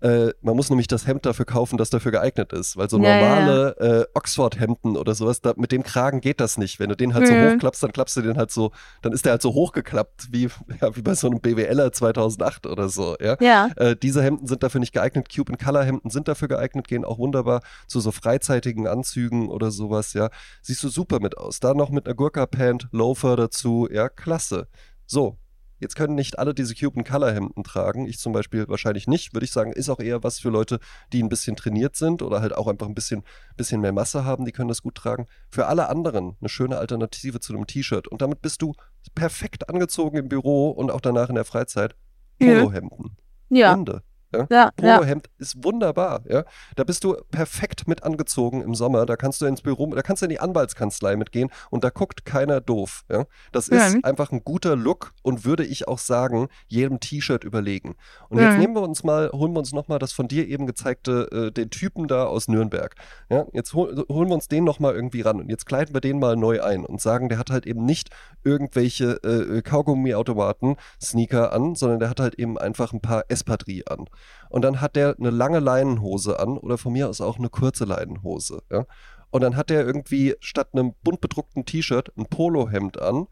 Äh, man muss nämlich das Hemd dafür kaufen, das dafür geeignet ist. Weil so Ja, ja, normale äh, Oxford-Hemden oder sowas, da, mit dem Kragen geht das nicht. Wenn du den halt so Mhm. hochklappst, dann klappst du den halt so, dann ist der halt so hochgeklappt, wie, ja, wie bei so einem BWLer 2008 oder so. Ja? ja. Äh, diese Hemden sind dafür nicht geeignet. Cuban Color Hemden sind dafür geeignet, gehen auch wunderbar zu so freizeitigen Anzügen oder sowas, ja. Siehst du super mit aus. Da noch mit einer Gurka-Pant, Loafer dazu, ja, klasse. So. Jetzt können nicht alle diese Cuban Color Hemden tragen. Ich zum Beispiel wahrscheinlich nicht. Würde ich sagen, ist auch eher was für Leute, die ein bisschen trainiert sind oder halt auch einfach ein bisschen, bisschen mehr Masse haben. Die können das gut tragen. Für alle anderen eine schöne Alternative zu einem T-Shirt. Und damit bist du perfekt angezogen im Büro und auch danach in der Freizeit. Ja. Polohemden. Ja. Ende. Ja? Ja. Ja. Polohemd ist wunderbar, ja. Da bist du perfekt mit angezogen im Sommer. Da kannst du ins Büro, da kannst du in die Anwaltskanzlei mitgehen und da guckt keiner doof, ja. Das ist Ja. einfach ein guter Look und würde ich auch sagen, jedem T-Shirt überlegen. Und jetzt Ja. nehmen wir uns mal, holen wir uns nochmal das von dir eben gezeigte, äh, den Typen da aus Nürnberg. Ja, jetzt hol, holen wir uns den nochmal irgendwie ran und jetzt kleiden wir den mal neu ein und sagen, der hat halt eben nicht irgendwelche äh, Kaugummi-Automaten, Sneaker an, sondern der hat halt eben einfach ein paar Espadrilles an. Und dann hat der eine lange Leinenhose an oder von mir aus auch eine kurze Leinenhose. Ja? Und dann hat der irgendwie statt einem bunt bedruckten T-Shirt ein Polohemd an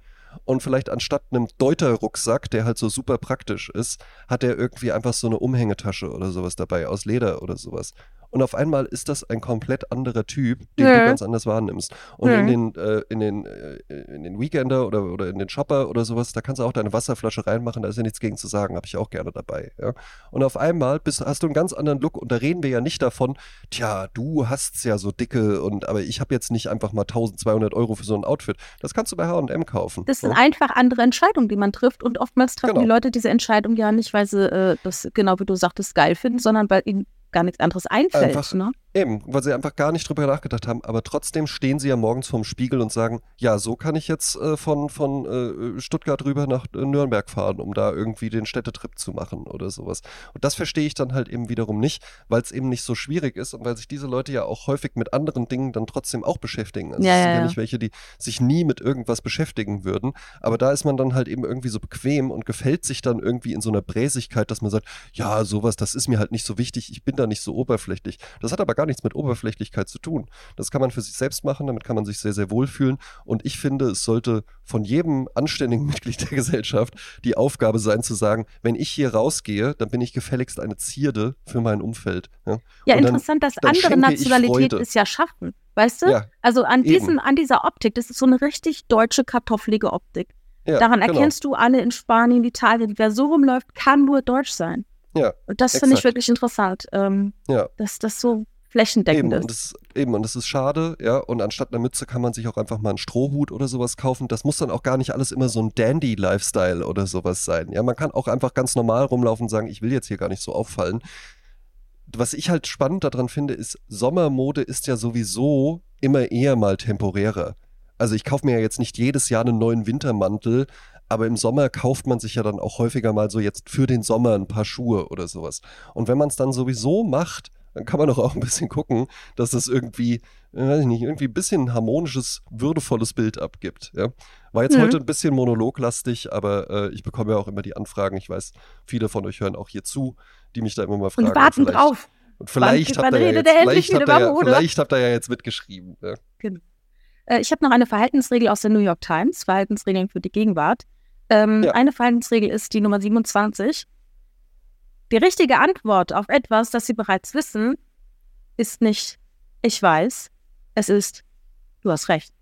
und vielleicht anstatt einem Deuter-Rucksack, der halt so super praktisch ist, hat er irgendwie einfach so eine Umhängetasche oder sowas dabei, aus Leder oder sowas. Und auf einmal ist das ein komplett anderer Typ, den Ja. du ganz anders wahrnimmst. Und Ja. in den, äh, in den, äh, in den Weekender oder, oder in den Shopper oder sowas, da kannst du auch deine Wasserflasche reinmachen, da ist ja nichts gegen zu sagen, habe ich auch gerne dabei. Ja? Und auf einmal bist, hast du einen ganz anderen Look und da reden wir ja nicht davon, tja, du hast's ja so dicke und aber ich habe jetzt nicht einfach mal 1200 Euro für so ein Outfit. Das kannst du bei H&M kaufen. Das sind ja? einfach andere Entscheidungen, die man trifft. Und oftmals treffen Genau. die Leute diese Entscheidung ja nicht, weil sie äh, das, genau wie du sagtest, geil finden, sondern weil ihnen gar nichts anderes einfällt. Einfach- ne? Eben, weil sie einfach gar nicht drüber nachgedacht haben, aber trotzdem stehen sie ja morgens vorm Spiegel und sagen, ja, so kann ich jetzt äh, von, von äh, Stuttgart rüber nach äh, Nürnberg fahren, um da irgendwie den Städtetrip zu machen oder sowas. Und das verstehe ich dann halt eben wiederum nicht, weil es eben nicht so schwierig ist und weil sich diese Leute ja auch häufig mit anderen Dingen dann trotzdem auch beschäftigen. Also Ja, es sind ja, ja nicht welche, die sich nie mit irgendwas beschäftigen würden, aber da ist man dann halt eben irgendwie so bequem und gefällt sich dann irgendwie in so einer Bräsigkeit, dass man sagt, ja, sowas, das ist mir halt nicht so wichtig, ich bin da nicht so oberflächlich. Das hat aber gar nichts mit Oberflächlichkeit zu tun. Das kann man für sich selbst machen, damit kann man sich sehr, sehr wohlfühlen. Und ich finde, es sollte von jedem anständigen Mitglied der Gesellschaft die Aufgabe sein, zu sagen, wenn ich hier rausgehe, dann bin ich gefälligst eine Zierde für mein Umfeld. Ja, Ja, dann- interessant, dass dann andere schenke ich Nationalität Freude. es ja schaffen. Weißt du? ja, Also an, Eben. diesen, an dieser Optik, das ist so eine richtig deutsche kartoffelige Optik. ja Daran genau. erkennst du alle in Spanien, Italien, wer so rumläuft, kann nur deutsch sein. Ja, Und das finde ich wirklich interessant, ähm, Ja. dass das so flächendeckend Eben und, ist. es, eben, und es ist schade, ja. Und anstatt einer Mütze kann man sich auch einfach mal einen Strohhut oder sowas kaufen. Das muss dann auch gar nicht alles immer so ein Dandy-Lifestyle oder sowas sein. Ja, man kann auch einfach ganz normal rumlaufen und sagen, ich will jetzt hier gar nicht so auffallen. was ich halt spannend daran finde, ist, Sommermode ist ja sowieso immer eher mal temporärer. Also ich kaufe mir ja jetzt nicht jedes Jahr einen neuen Wintermantel, aber im Sommer kauft man sich ja dann auch häufiger mal so jetzt für den Sommer ein paar Schuhe oder sowas. Und wenn man es dann sowieso macht, dann kann man doch auch ein bisschen gucken, dass das irgendwie, äh, weiß ich nicht, irgendwie ein bisschen ein harmonisches, würdevolles Bild abgibt. Ja? War jetzt mhm. heute ein bisschen monologlastig, aber äh, ich bekomme ja auch immer die Anfragen. Ich weiß, viele von euch hören auch hier zu, die mich da immer mal fragen. Und warten drauf. Und vielleicht, habt, ihr ja jetzt, vielleicht, habt, ihr ja, vielleicht habt ihr ja jetzt mitgeschrieben. Ja. Genau. Äh, ich habe noch eine Verhaltensregel aus der New York Times, Verhaltensregeln für die Gegenwart. Ähm, ja. Eine Verhaltensregel ist die Nummer 27. Die richtige Antwort auf etwas, das Sie bereits wissen, ist nicht ich weiß, es ist du hast recht.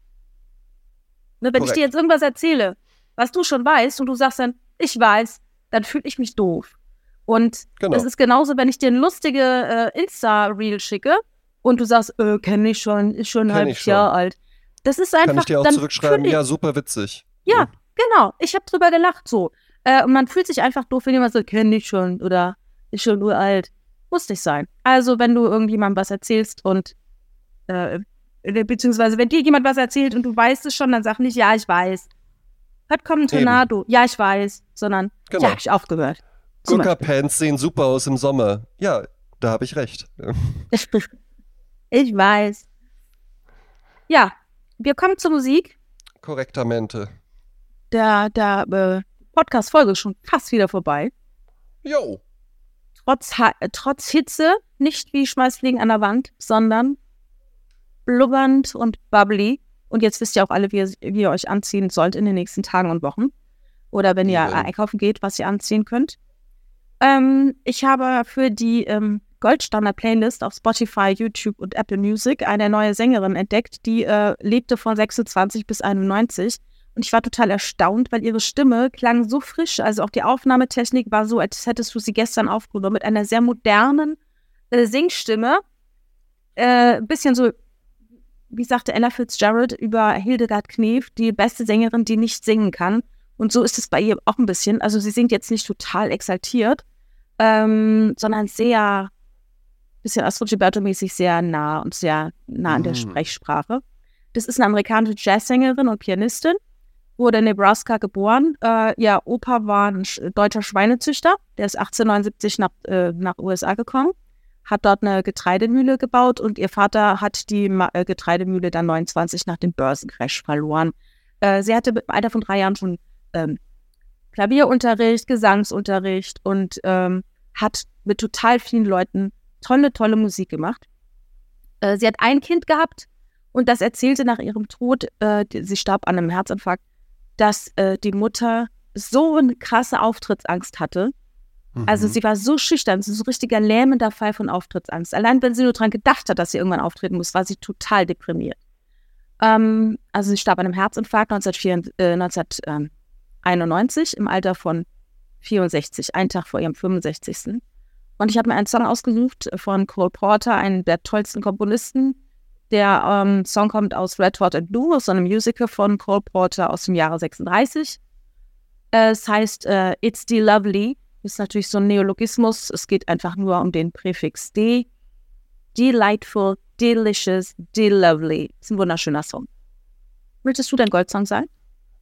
Ne, wenn Korrekt. ich dir jetzt irgendwas erzähle, was du schon weißt und du sagst dann ich weiß, dann fühle ich mich doof. Und genau. es ist genauso, wenn ich dir ein lustige äh, Insta-Reel schicke und du sagst, äh, kenne ich schon, ist schon ein halbes Jahr alt. Das ist einfach. Kann ich dir auch zurückschreiben, ja, super witzig. Ja, ja. genau. Ich habe drüber gelacht so. Äh, und man fühlt sich einfach doof, wenn jemand so, kenne ich schon oder ist schon uralt. Muss nicht sein. Also, wenn du irgendjemandem was erzählst und äh, beziehungsweise wenn dir jemand was erzählt und du weißt es schon, dann sag nicht, ja, ich weiß. Hört kommt ein Tornado, Eben. ja, ich weiß, sondern genau. ja, hab ich aufgehört. Guckerpants sehen super aus im Sommer. Ja, da habe ich recht. ich weiß. Ja, wir kommen zur Musik. Korrektamente. Der, der äh, Podcast-Folge schon fast wieder vorbei. Jo. Trotz, trotz Hitze, nicht wie Schmeißfliegen an der Wand, sondern blubbernd und bubbly. Und jetzt wisst ihr auch alle, wie ihr, wie ihr euch anziehen sollt in den nächsten Tagen und Wochen. Oder wenn ihr ja. einkaufen geht, was ihr anziehen könnt. Ähm, ich habe für die ähm, Goldstandard-Playlist auf Spotify, YouTube und Apple Music eine neue Sängerin entdeckt, die äh, lebte von 26 bis 91. Und ich war total erstaunt, weil ihre Stimme klang so frisch. Also auch die Aufnahmetechnik war so, als hättest du sie gestern aufgenommen, mit einer sehr modernen äh, Singstimme. Äh, bisschen so, wie sagte Ella Fitzgerald über Hildegard Knef, die beste Sängerin, die nicht singen kann. Und so ist es bei ihr auch ein bisschen. Also sie singt jetzt nicht total exaltiert, ähm, sondern sehr, bisschen Astro Gilberto-mäßig sehr nah und sehr nah an der mhm. Sprechsprache. Das ist eine amerikanische Jazzsängerin und Pianistin, wurde in Nebraska geboren. Äh, ihr Opa war ein deutscher Schweinezüchter, der ist 1879 nach, äh, nach USA gekommen, hat dort eine Getreidemühle gebaut und ihr Vater hat die äh, Getreidemühle dann 29 nach dem Börsencrash verloren. Äh, sie hatte im Alter von drei Jahren schon ähm, Klavierunterricht, Gesangsunterricht und ähm, hat mit total vielen Leuten tolle, tolle Musik gemacht. Äh, sie hat ein Kind gehabt und das erzählte nach ihrem Tod, äh, sie starb an einem Herzinfarkt, dass äh, die Mutter so eine krasse Auftrittsangst hatte. Also mhm. Also sie war so schüchtern, so ein richtiger lähmender Fall von Auftrittsangst. Allein wenn sie nur daran gedacht hat, dass sie irgendwann auftreten muss, war sie total deprimiert. Ähm, also sie starb an einem Herzinfarkt 1994, äh, 19, 91 im Alter von 64, einen Tag vor ihrem 65. Und ich habe mir einen Song ausgesucht von Cole Porter, einem der tollsten Komponisten. Der ähm, Song kommt aus Red Hot and Blue, aus einem Musical von Cole Porter aus dem Jahre 36. Es heißt äh, It's the Lovely. Ist natürlich so ein Neologismus. Es geht einfach nur um den Präfix D. Delightful, delicious, delovely. Ist ein wunderschöner Song. Möchtest du dein Goldsong sein?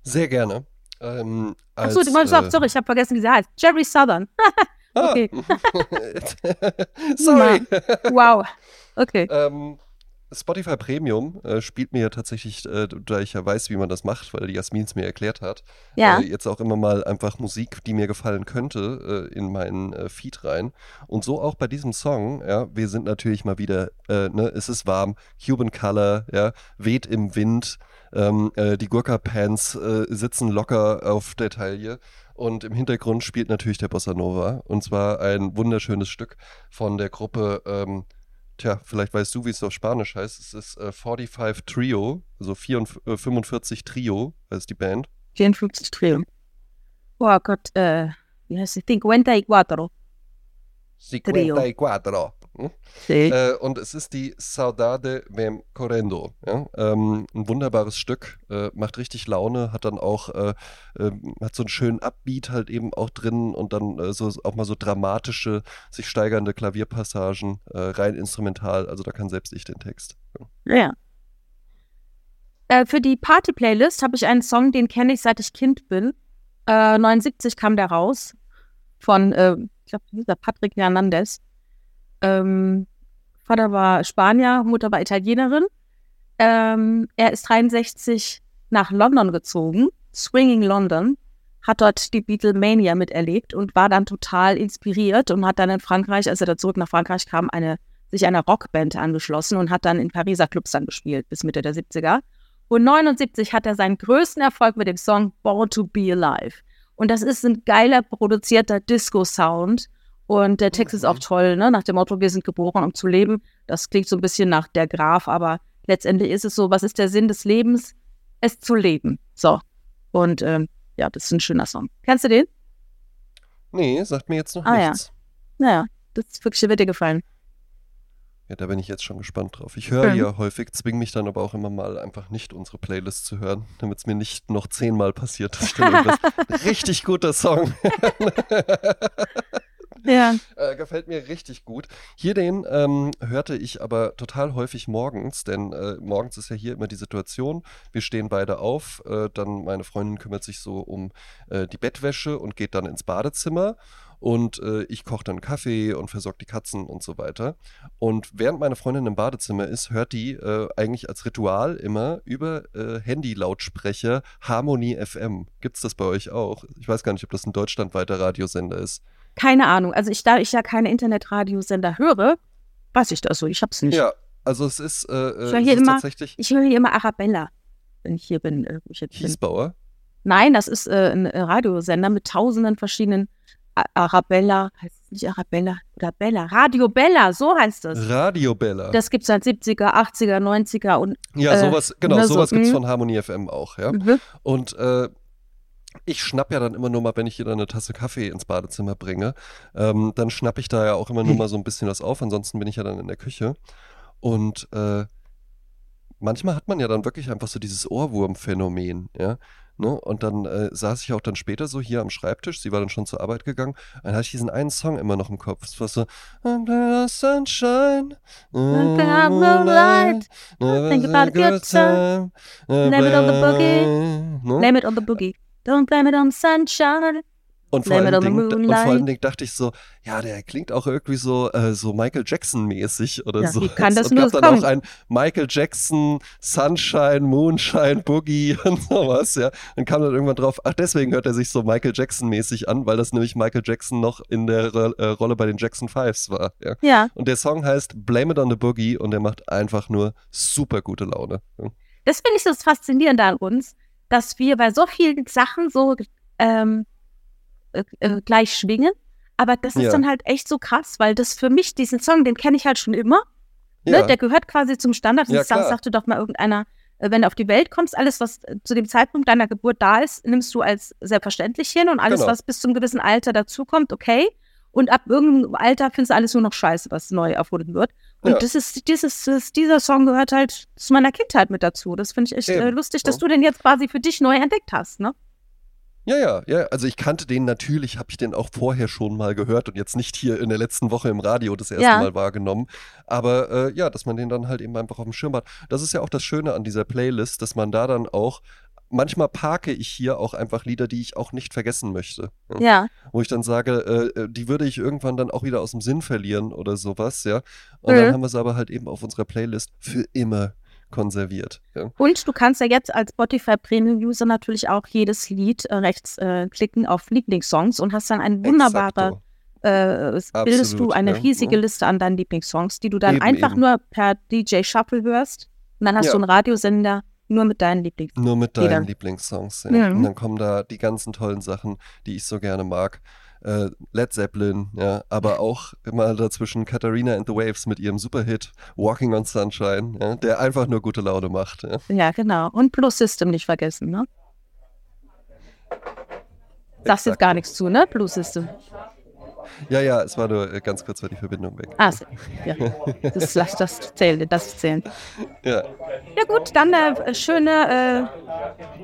Sehr gerne. Ähm, Achso, du wolltest äh, sorry, ich habe vergessen, wie sie heißt. Jerry Southern. Ah. okay. sorry. wow. Okay. Ähm, Spotify Premium äh, spielt mir ja tatsächlich, äh, da ich ja weiß, wie man das macht, weil die Jasmin es mir erklärt hat, ja. äh, jetzt auch immer mal einfach Musik, die mir gefallen könnte, äh, in meinen äh, Feed rein. Und so auch bei diesem Song, ja, wir sind natürlich mal wieder, äh, ne, es ist warm, Cuban Color, ja, weht im Wind, ähm, äh, die Gurka-Pants äh, sitzen locker auf der Taille. Und im Hintergrund spielt natürlich der Bossa Nova. Und zwar ein wunderschönes Stück von der Gruppe, ähm, tja, vielleicht weißt du, wie es auf Spanisch heißt. Es ist äh, 45 Trio, also 44, 45 äh, Trio heißt die Band. 54 Trio. Oh Gott, äh, wie heißt es? 54. Trio. 54. Hm? Äh, und es ist die Saudade Vem Correndo. Ja? Ähm, ein wunderbares Stück, äh, macht richtig Laune, hat dann auch, äh, ähm, hat so einen schönen Upbeat halt eben auch drin und dann äh, so auch mal so dramatische, sich steigernde Klavierpassagen, äh, rein instrumental. Also da kann selbst ich den Text. Ja. ja. Äh, für die Party-Playlist habe ich einen Song, den kenne ich seit ich Kind bin. 79 kam der raus von, ich glaube, dieser Patrick Hernandez. Ähm, Vater war Spanier, Mutter war Italienerin. Ähm, er ist 63 nach London gezogen, Swinging London, hat dort die Beatlemania miterlebt und war dann total inspiriert und hat dann in Frankreich, als er da zurück nach Frankreich kam, eine, sich einer Rockband angeschlossen und hat dann in Pariser Clubs dann gespielt bis Mitte der 70er. Und 79 hat er seinen größten Erfolg mit dem Song Born to Be Alive. Und das ist ein geiler produzierter Disco-Sound und der Text ist auch mhm. toll, ne? nach dem Motto, wir sind geboren, um zu leben. Das klingt so ein bisschen nach der Graf, aber letztendlich ist es so, was ist der Sinn des Lebens? Es zu leben. So. Und ähm, ja, das ist ein schöner Song. Kennst du den? Nee, sagt mir jetzt noch ah, nichts. Ja. Naja, das ist wirklich, wird dir gefallen. Ja, da bin ich jetzt schon gespannt drauf. Ich höre mhm. ja häufig, zwinge mich dann aber auch immer mal einfach nicht unsere Playlist zu hören, damit es mir nicht noch zehnmal passiert, dass ich dann irgendwas richtig guter Song. Ja. Äh, gefällt mir richtig gut. Hier den ähm, hörte ich aber total häufig morgens, denn äh, morgens ist ja hier immer die Situation, wir stehen beide auf, äh, dann meine Freundin kümmert sich so um äh, die Bettwäsche und geht dann ins Badezimmer und äh, ich koche dann Kaffee und versorge die Katzen und so weiter. Und während meine Freundin im Badezimmer ist, hört die äh, eigentlich als Ritual immer über äh, Handy-Lautsprecher Harmony FM. Gibt es das bei euch auch? Ich weiß gar nicht, ob das ein deutschlandweiter Radiosender ist. Keine Ahnung. Also ich, da ich ja keine Internetradiosender höre, weiß ich das so. Ich hab's nicht. Ja, also es ist, äh, äh ich höre hier, immer, ich höre hier immer Arabella, wenn ich hier bin. Äh, ich Hiesbauer? Bin. Nein, das ist äh, ein Radiosender mit tausenden verschiedenen Arabella, heißt es nicht Arabella oder Bella, Radio Bella, so heißt das. Radio Bella. Das gibt es seit 70er, 80er, 90er und. Ja, sowas, äh, genau, sowas so, gibt es mhm. von Harmonie FM auch, ja. Mhm. Und äh, ich schnapp ja dann immer nur mal, wenn ich hier dann eine Tasse Kaffee ins Badezimmer bringe, ähm, dann schnapp ich da ja auch immer nur mal so ein bisschen was auf, ansonsten bin ich ja dann in der Küche. Und äh, manchmal hat man ja dann wirklich einfach so dieses Ohrwurmphänomen, ja. Ne? Und dann äh, saß ich auch dann später so hier am Schreibtisch, sie war dann schon zur Arbeit gegangen, dann hatte ich diesen einen Song immer noch im Kopf. Es war so Sunshine, Light, think about a good time, blame it on the boogie, blame it on the boogie. Don't blame it on sunshine. Und vor, allen Dingen, und vor allen Dingen dachte ich so, ja, der klingt auch irgendwie so, äh, so Michael Jackson-mäßig oder ja, so. Wie kann das und nur gab dann auch ein Michael Jackson, Sunshine, Moonshine, Boogie und sowas, ja. Und kam dann irgendwann drauf, ach, deswegen hört er sich so Michael Jackson-mäßig an, weil das nämlich Michael Jackson noch in der äh, Rolle bei den Jackson Fives war. Ja? ja. Und der Song heißt Blame It on the Boogie und der macht einfach nur super gute Laune. Das finde ich so faszinierend an uns dass wir bei so vielen Sachen so ähm, äh, äh, gleich schwingen. Aber das ist ja. dann halt echt so krass, weil das für mich, diesen Song, den kenne ich halt schon immer. Ne? Ja. Der gehört quasi zum Standard. Ja, das sagte doch mal irgendeiner, äh, wenn du auf die Welt kommst, alles, was äh, zu dem Zeitpunkt deiner Geburt da ist, nimmst du als selbstverständlich hin und alles, genau. was bis zum gewissen Alter dazukommt, okay. Und ab irgendeinem Alter findest du alles nur noch scheiße, was neu erfunden wird. Und ja. das ist, dieses, das, dieser Song gehört halt zu meiner Kindheit mit dazu. Das finde ich echt äh, lustig, dass ja. du den jetzt quasi für dich neu entdeckt hast, ne? Ja, ja, ja. Also ich kannte den natürlich, habe ich den auch vorher schon mal gehört und jetzt nicht hier in der letzten Woche im Radio das erste ja. Mal wahrgenommen. Aber äh, ja, dass man den dann halt eben einfach auf dem Schirm hat. Das ist ja auch das Schöne an dieser Playlist, dass man da dann auch manchmal parke ich hier auch einfach Lieder, die ich auch nicht vergessen möchte. Ja. ja. Wo ich dann sage, äh, äh, die würde ich irgendwann dann auch wieder aus dem Sinn verlieren oder sowas, ja. Und mhm. dann haben wir es aber halt eben auf unserer Playlist für immer konserviert. Ja. Und du kannst ja jetzt als Spotify Premium User natürlich auch jedes Lied äh, rechts äh, klicken auf Lieblingssongs und hast dann ein wunderbarer äh, bildest du eine ja, riesige ja. Liste an deinen Lieblingssongs, die du dann eben, einfach eben. nur per DJ Shuffle hörst. Und dann hast du einen Radiosender nur mit deinen Lieblingssongs. Nur mit deinen. Lieblingssongs. Ja. Mhm. Und dann kommen da die ganzen tollen Sachen, die ich so gerne mag. Äh, Led Zeppelin, ja, aber auch immer dazwischen Katharina and the Waves mit ihrem Superhit Walking on Sunshine, ja, der einfach nur gute Laune macht. Ja, ja genau. Und Plus System nicht vergessen, ne? Sagst jetzt gar nichts zu, ne? Plus System. Ja, ja, es war nur äh, ganz kurz war die Verbindung weg. Ah, ja. Das, lass das zählen, das zählen. Ja, Ja gut, dann äh, schöne,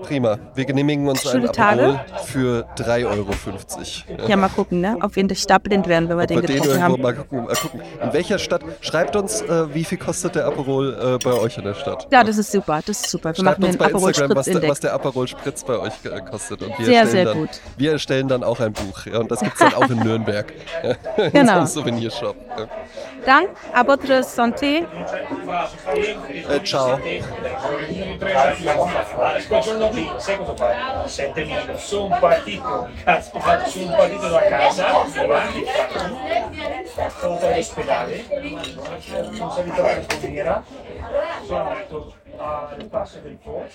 prima. Wir genehmigen uns einen. Aperol für 3,50 Euro. äh, ja mal gucken, ne? Auf jeden Fall da blind werden, wenn wir Ob den wir den getroffen irgendwo haben. mal gucken, mal gucken. In welcher Stadt? Schreibt uns, äh, wie viel kostet der Aperol äh, bei euch in der Stadt. Ja, das ist super, das ist super. Wir Schreibt machen uns den bei Aperol Instagram, was, der- was der Aperol Spritz bei euch äh, kostet. Und wir Sehr, sehr dann, gut. Wir erstellen dann auch ein Buch. Ja, und das gibt es dann auch in Nürnberg. Geschmack. Genau. so ein Souvenirshop. Ja. Dann, à votre santé. Äh, ciao. sono andato alle passe del Po,